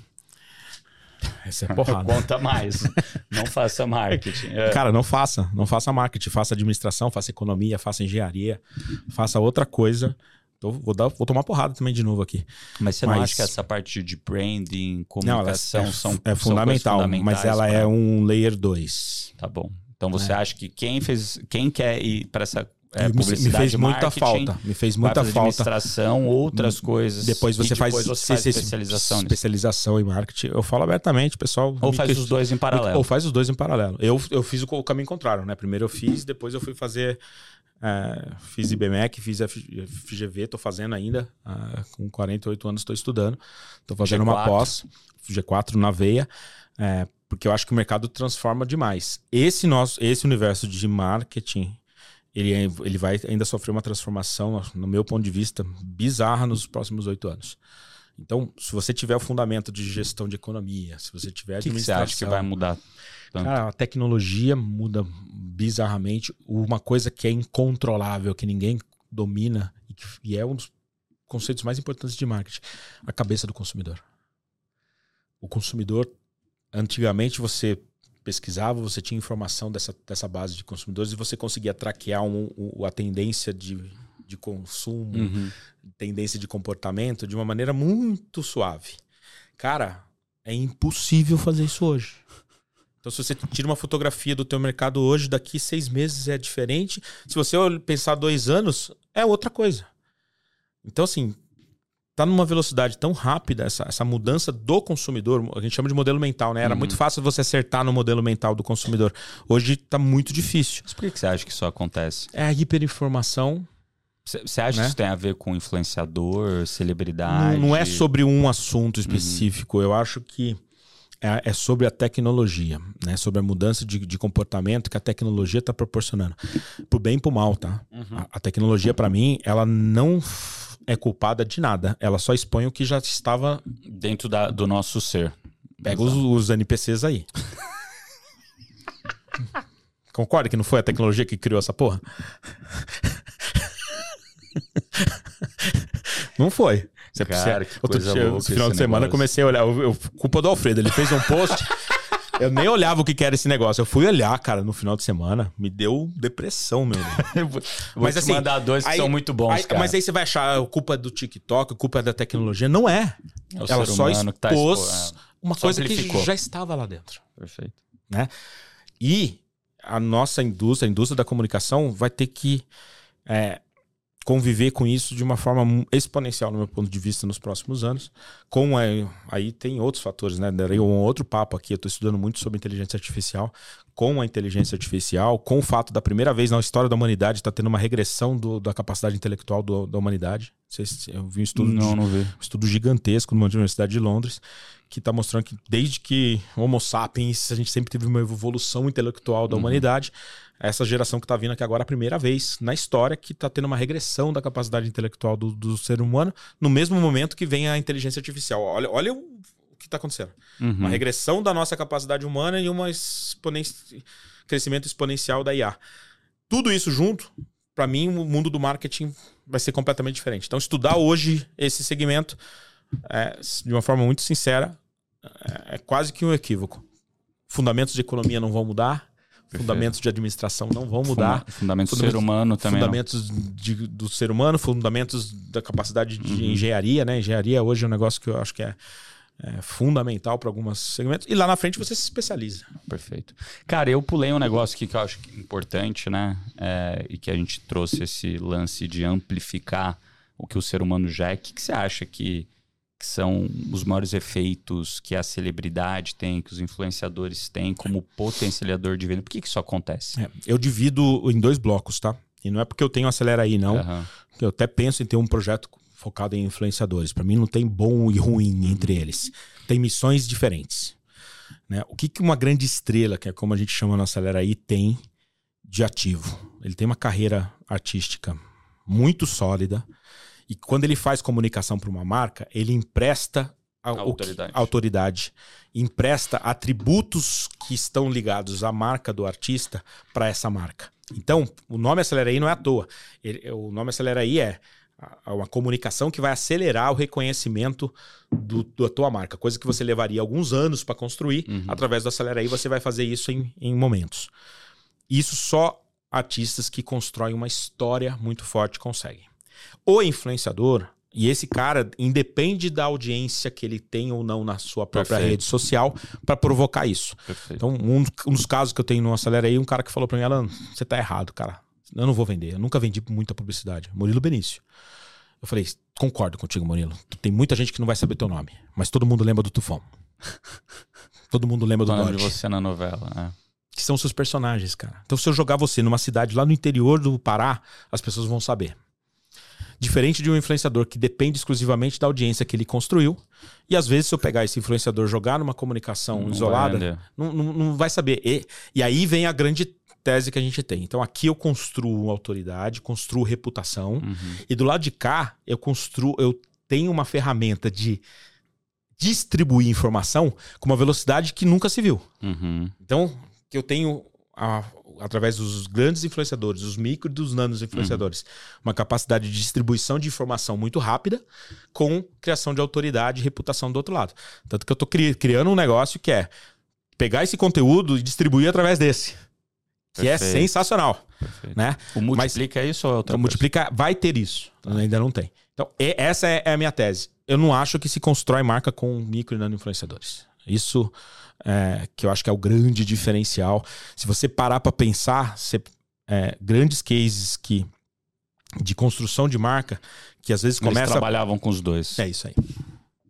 Essa é porrada. Conta mais. Não faça marketing. É. Cara, não faça. Não faça marketing. Faça administração, faça economia, faça engenharia, faça outra coisa. Tô- vou, dar, vou tomar porrada também de novo aqui. Mas você não Mas- acha que essa parte de branding, Não, comunicação ela é, são, é são coisas fundamental, mas ela pra- é um layer 2. Tá bom. Então você É. acha que quem fez, quem quer ir para essa é, me, fez muita falta. Me fez muita falta. administração, outras coisas. Depois você faz, depois você faz CC especialização nisso. especialização em marketing. Eu falo abertamente, pessoal. Ou faz os dois em paralelo. Ou faz os dois em paralelo. Eu, eu fiz o, caminho contrário, né? Primeiro eu fiz, depois eu fui fazer. é, fiz IBMEC, fiz FGV, tô fazendo ainda. ah, com 48 anos estou estudando. Tô fazendo uma G4. pós, G4 na veia. é, porque eu acho que o mercado transforma demais. Esse nosso, esse universo de marketing, ele, é- ele vai ainda sofrer uma transformação, no meu ponto de vista, bizarra nos próximos oito anos. Então, se você tiver o fundamento de gestão de economia, se você tiver O que, que você administração, acha que vai mudar? tanto? Cara, a tecnologia muda bizarramente. Uma coisa que é incontrolável, que ninguém domina e, que, e é um dos conceitos mais importantes de marketing, a cabeça do consumidor. O consumidor, antigamente você pesquisava, você tinha informação dessa, dessa base de consumidores e você conseguia traquear um, um- a tendência de, de consumo, Uhum. tendência de comportamento de uma maneira muito suave. Cara, é impossível fazer isso hoje. Então, se você tira uma fotografia do teu mercado hoje, daqui seis meses é diferente. Se você pensar dois anos, é outra coisa. Então, assim, tá numa velocidade tão rápida essa, essa mudança do consumidor. A gente chama de modelo mental, né? Era Uhum. muito fácil você acertar no modelo mental do consumidor. Hoje tá muito difícil. Mas por que você acha que isso acontece? É a hiperinformação. Você acha Né? que isso tem a ver com influenciador, celebridade? Não, não é sobre um assunto específico. Eu acho que é, é sobre a tecnologia, né? Sobre a mudança de, de comportamento que a tecnologia está proporcionando. Pro bem e pro mal, tá? A, a tecnologia, para mim, ela não é culpada de nada. Ela só expõe o que já estava. Dentro da- do nosso ser. Pega os, os NPCs aí. Concorda que não foi a tecnologia que criou essa porra? Não foi. Você Cara, que outro dia, esse final de semana, negócio. comecei a olhar. Eu, eu- culpa do Alfredo, ele fez um post. Eu nem olhava o que, que era esse negócio. Eu fui olhar, cara, no final de semana. Me deu depressão, meu. Eu vou Mas te assim, mandar dois que aí- são muito bons, Aí- cara. mas aí você vai achar a culpa do TikTok, a culpa é da tecnologia. Não é. É Ela só tá expôs expo- é, uma só coisa amplificou. que já estava lá dentro. Perfeito. E a nossa indústria, a indústria da comunicação, vai ter que é, conviver com isso de uma forma exponencial, no meu ponto de vista, nos próximos anos. Com aí tem outros fatores, né? Darei um outro papo aqui. Eu estou estudando muito sobre inteligência artificial. Com a inteligência artificial, com o fato da primeira vez na história da humanidade estar tendo uma regressão do- da capacidade intelectual do- da humanidade. Eu vi um estudo de- Não, não vi. um estudo gigantesco numa universidade de Londres que está mostrando que desde que Homo sapiens a gente sempre teve uma evolução intelectual da humanidade, essa geração que está vindo aqui agora é a primeira vez na história que está tendo uma regressão da capacidade intelectual do, do ser humano no mesmo momento que vem a inteligência artificial. Olha, olha o, que está acontecendo. Uhum. Uma regressão da nossa capacidade humana e um crescimento exponencial da IA. Tudo isso junto, para mim, o mundo do marketing vai ser completamente diferente. Então, estudar hoje esse segmento, é, de uma forma muito sincera, é, é quase que um equívoco. Fundamentos de economia não vão mudar, fundamentos de administração não vão mudar. Funda- Fundamentos do ser Fundamentos- humano também. fundamentos de- do ser humano, fundamentos da capacidade de Uhum. engenharia, né? Engenharia hoje é um negócio que eu acho que é, é fundamental para alguns segmentos. E lá na frente você se especializa. Perfeito. Cara, eu pulei um negócio aqui que eu acho é importante, né? É, e que a gente trouxe esse lance de amplificar o que o ser humano já é. O que, que você acha que, que são os maiores efeitos que a celebridade tem, que os influenciadores têm como potencializador de venda? Por que, que isso acontece? É, eu divido em dois blocos, tá? E não é porque eu tenho Acelera aí, não. Aham. Eu até penso em ter um projeto focado em influenciadores. Para mim não tem bom e ruim entre eles. Tem missões diferentes. Né? O que, que uma grande estrela, que é como a gente chama no Acelera aí, tem de ativo? Ele tem uma carreira artística muito sólida. E quando ele faz comunicação para uma marca, ele empresta a- o que- Autoridade. autoridade, empresta atributos que estão ligados à marca do artista para essa marca. Então, o nome Acelera aí não é à toa. Ele- o nome Acelera aí é uma comunicação que vai acelerar o reconhecimento do, da tua marca, coisa que você levaria alguns anos para construir. Uhum. Através do Acelera aí você vai fazer isso em, em momentos. Isso só artistas que constroem uma história muito forte conseguem. O influenciador, e esse cara independe da audiência que ele tem ou não na sua própria Perfeito. rede social para provocar isso. Perfeito. Então, um, um dos casos que eu tenho no Acelera aí, um cara que falou para mim, Alan, você tá errado, cara. Eu não vou vender. Eu nunca vendi muita publicidade. Murilo Benício. Eu falei, concordo contigo, Murilo. Tem muita gente que não vai saber teu nome, mas todo mundo lembra do Tufão. todo mundo lembra do Falando de você na novela. né? Que são seus personagens, cara. Então, se eu jogar você numa cidade lá no interior do Pará, as pessoas vão saber. Diferente de um influenciador que depende exclusivamente da audiência que ele construiu. E às vezes, se eu pegar esse influenciador jogar numa comunicação Não isolada, não, não, não vai saber. E, e aí vem a grande tese que a gente tem. Então, aqui eu construo autoridade, construo reputação. Uhum. E do lado de cá, eu construo, eu tenho uma ferramenta de distribuir informação com uma velocidade que nunca se viu. Uhum. Então, que eu tenho, a- através dos grandes influenciadores, dos micro e dos nanos influenciadores, uma capacidade de distribuição de informação muito rápida, com criação de autoridade e reputação do outro lado. Tanto que eu estou criando um negócio que é pegar esse conteúdo e distribuir através desse. Que é Perfeito. sensacional, Perfeito. né? O multiplica é isso ou é outra coisa? multiplica, vai ter isso. Ainda não tem. Então, essa é, é a minha tese. Eu não acho que se constrói marca com micro e nano influenciadores. Isso é, que eu acho que é o grande diferencial. Se você parar para pensar, você- é, grandes cases que de construção de marca que às vezes Eles começa. trabalhavam com os dois. É isso aí.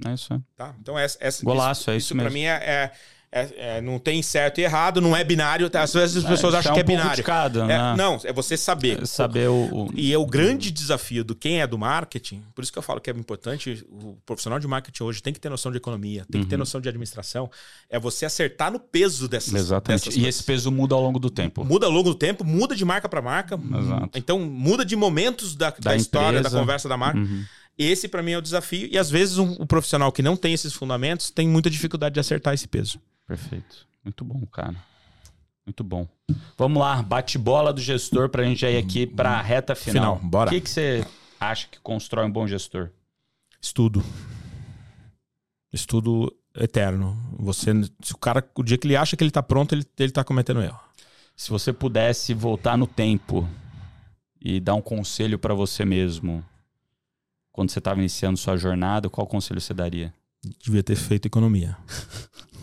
É isso aí. Tá? Então, essa, essa, Golaço, é isso isso pra mesmo. mim é, é- é- é- não tem certo e errado, não é binário. tá? Às vezes as pessoas É, acham é que é um binário. cada, É, né? Não, é você saber. É saber o, o- E é o grande desafio do quem é do marketing, por isso que eu falo que é importante, o profissional de marketing hoje tem que ter noção de economia, tem que ter noção de administração, é você acertar no peso dessas, Exatamente. dessas E coisas. esse peso muda ao longo do tempo. Muda ao longo do tempo, muda de marca para marca. Exato. Então, muda de momentos da, da história, empresa. da conversa da marca. Uhum. Esse, para mim, é o desafio. E às vezes, um, o profissional que não tem esses fundamentos tem muita dificuldade de acertar esse peso. Perfeito. Muito bom, cara. Muito bom. Vamos lá, bate-bola do gestor pra gente ir aqui pra reta final. Final, bora. O que, que você acha que constrói um bom gestor? Estudo. Estudo eterno. Você, se o cara, o dia que ele acha que ele tá pronto, ele, ele tá cometendo erro. Se você pudesse voltar no tempo e dar um conselho pra você mesmo, quando você estava iniciando sua jornada, qual conselho você daria? Devia ter feito economia.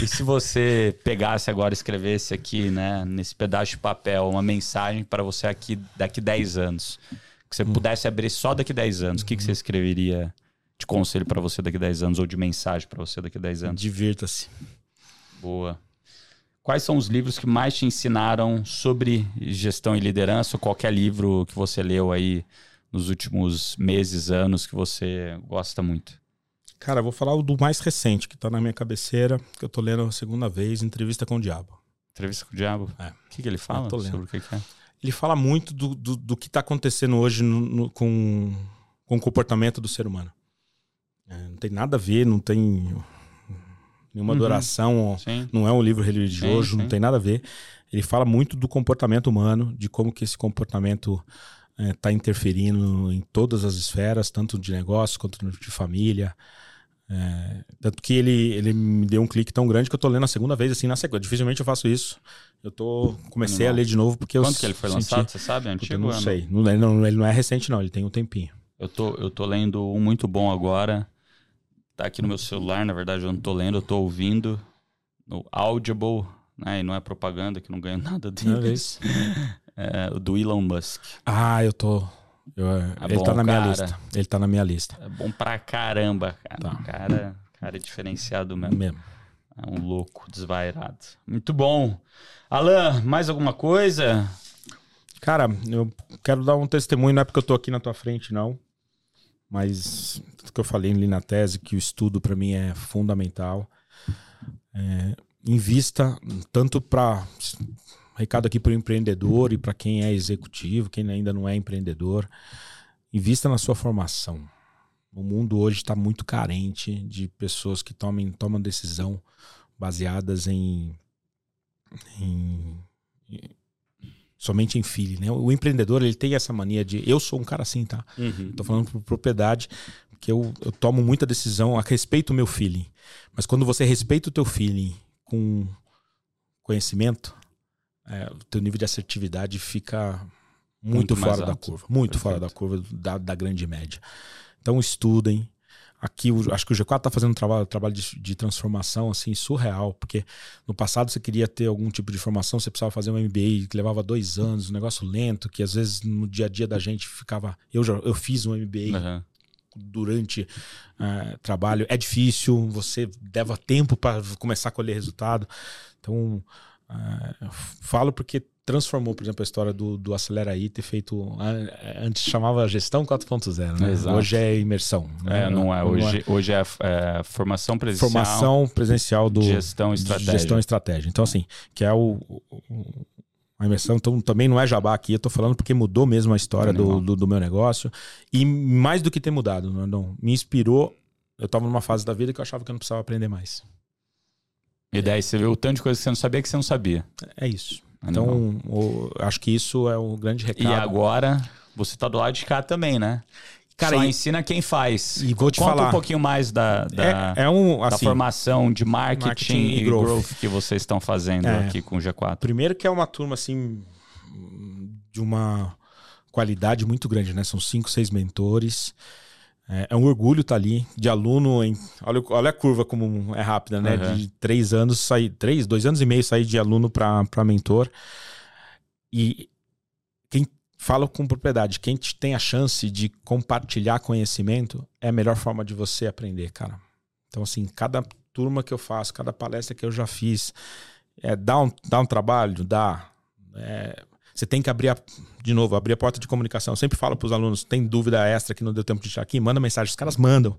E se você pegasse agora e escrevesse aqui, né, nesse pedaço de papel, uma mensagem para você aqui daqui 10 anos, que você pudesse abrir só daqui 10 anos, o que, que você escreveria de conselho para você daqui 10 anos ou de mensagem para você daqui 10 anos? Divirta-se. Boa. Quais são os livros que mais te ensinaram sobre gestão e liderança? Ou qualquer livro que você leu aí nos últimos meses, anos, que você gosta muito? Cara, eu vou falar do mais recente, que tá na minha cabeceira, que eu tô lendo a segunda vez, Entrevista com o Diabo. Entrevista com o Diabo? É. O que, que ele fala sobre o que, que é? Ele fala muito do, do, do que tá acontecendo hoje no- no- com, com o comportamento do ser humano. É, não tem nada a ver, não tem nenhuma Uhum. adoração, Sim. não é um livro religioso, Sim, não sim. tem nada a ver. Ele fala muito do comportamento humano, de como que esse comportamento está interferindo em todas as esferas, tanto de negócio quanto de família. É, tanto que ele, ele me deu um clique tão grande que eu tô lendo a segunda vez, assim, na sequência. Dificilmente eu faço isso. Eu tô comecei Animal. a ler de novo porque eu Quando que ele foi senti- lançado, você sabe? Antigo? eu não ou é sei. Não, ele, não, ele não é recente, não. Ele tem um tempinho. Eu tô, eu tô lendo um muito bom agora. Tá aqui no meu celular, na verdade eu não tô lendo, eu tô ouvindo no Audible, né? E não é propaganda, que não ganho nada deles. É, o do Elon Musk. Ah, eu tô. Eu- ele bom, tá na minha cara. lista. Ele tá na minha lista. É bom pra caramba, cara. Tá. Cara, cara é diferenciado mesmo. Mesmo. É um louco, desvairado. Muito bom. Alan, mais alguma coisa? Cara, eu quero dar um testemunho, não é porque eu tô aqui na tua frente, não. Mas tudo que eu falei ali na tese, que o estudo para mim é fundamental. É, invista tanto para recado aqui para o empreendedor e para quem é executivo, quem ainda não é empreendedor, invista na sua formação. O mundo hoje está muito carente de pessoas que tomem, tomam decisão baseadas em, em- em- somente em feeling, né? O empreendedor ele tem essa mania de eu sou um cara assim, tá? Tô falando por propriedade, porque eu, eu tomo muita decisão a respeito do meu feeling. Mas quando você respeita o teu feeling com conhecimento, é, o teu nível de assertividade fica muito, Muito fora da curva. Muito Perfeito. fora da curva da, da grande média. Então estudem, aqui, acho que o G4 está fazendo um trabalho, trabalho de, de, transformação assim surreal, porque no passado você queria ter algum tipo de formação, você precisava fazer um MBA que levava dois anos, um negócio lento, que às vezes no dia a dia da gente ficava. Eu já eu fiz um MBA. Uhum. Durante uh, trabalho é difícil, você leva tempo para começar a colher resultado. Então, uh, falo porque transformou, por exemplo, a história do, do Acelera aí, ter feito. Antes chamava gestão 4.0, né? Exato. Hoje é imersão. Né? É, não é. Hoje, é. hoje é, é, formação presencial. Formação presencial do. Gestão estratégia. Gestão estratégia. Então, assim, que é o, o a imersão então, também não é jabá aqui, eu tô falando porque mudou mesmo a história do, do, do, meu negócio. E mais do que ter mudado, não, me inspirou. Eu tava numa fase da vida que eu achava que eu não precisava aprender mais. E daí você viu o tanto de coisa que você não sabia que você não sabia. É isso. Então, o, acho que isso é um grande recado. E agora, você está do lado de cá também, né? Cara, Só e, ensina quem faz. E vou te Conta falar. um pouquinho mais da, da, é, é um, assim, da formação de marketing, marketing e, e growth. growth. que vocês estão fazendo é, aqui com o G4. Primeiro que é uma turma assim de uma qualidade muito grande, né? São cinco, seis mentores. É, é um orgulho estar tá ali, de aluno em. Olha, olha a curva como é rápida, né? Uhum. De três anos sair. Três, dois anos e meio sair de aluno para mentor. E quem fala com propriedade, quem tem a chance de compartilhar conhecimento é a melhor forma de você aprender, cara. Então, assim, cada turma que eu faço, cada palestra que eu já fiz, é, dá, um, dá um trabalho? Dá. É, você tem que abrir, a, de novo, abrir a porta de comunicação. Eu sempre falo para os alunos, tem dúvida extra que não deu tempo de tirar aqui, manda mensagem. Os caras mandam.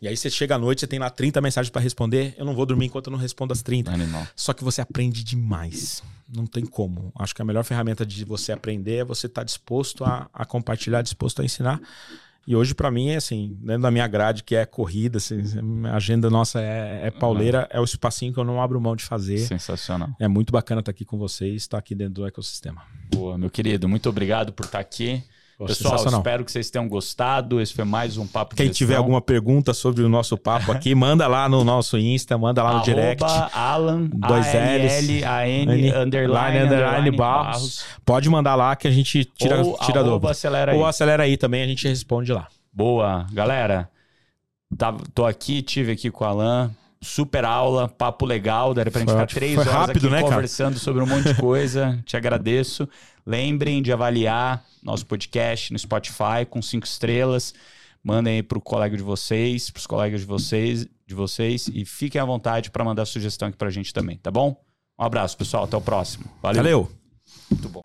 E aí você chega à noite, você tem lá 30 mensagens para responder. Eu não vou dormir enquanto eu não respondo as 30. Animal. Só que você aprende demais. Não tem como. Acho que a melhor ferramenta de você aprender é você estar tá disposto a, a compartilhar, disposto a ensinar. E hoje, para mim, é assim, dentro da minha grade, que é corrida, assim, a agenda nossa é, é pauleira, uhum. é o espacinho que eu não abro mão de fazer. Sensacional. É muito bacana estar aqui com vocês, estar aqui dentro do ecossistema. Boa, meu querido, muito obrigado por estar aqui. Pessoal, espero que vocês tenham gostado. Esse foi mais um papo. Quem tiver alguma pergunta sobre o nosso papo aqui, manda lá no nosso Insta, manda lá no Arroba direct. Alan, dois L's, A N underline, underline Barros. Pode mandar lá que a gente tira, Ou tira dúvida. Acelera aí. Ou acelera aí também, a gente responde lá. Boa, galera. Tá, tô aqui, tive aqui com o Alan super aula, papo legal, daria pra gente foi, ficar três horas rápido, aqui né, conversando cara? sobre um monte de coisa. Te agradeço. Lembrem de avaliar nosso podcast no Spotify com cinco estrelas. Mandem aí pro colega de vocês, pros colegas de vocês, de vocês e fiquem à vontade para mandar sugestão aqui pra gente também, tá bom? Um abraço, pessoal. Até o próximo. Valeu. Valeu. Muito bom.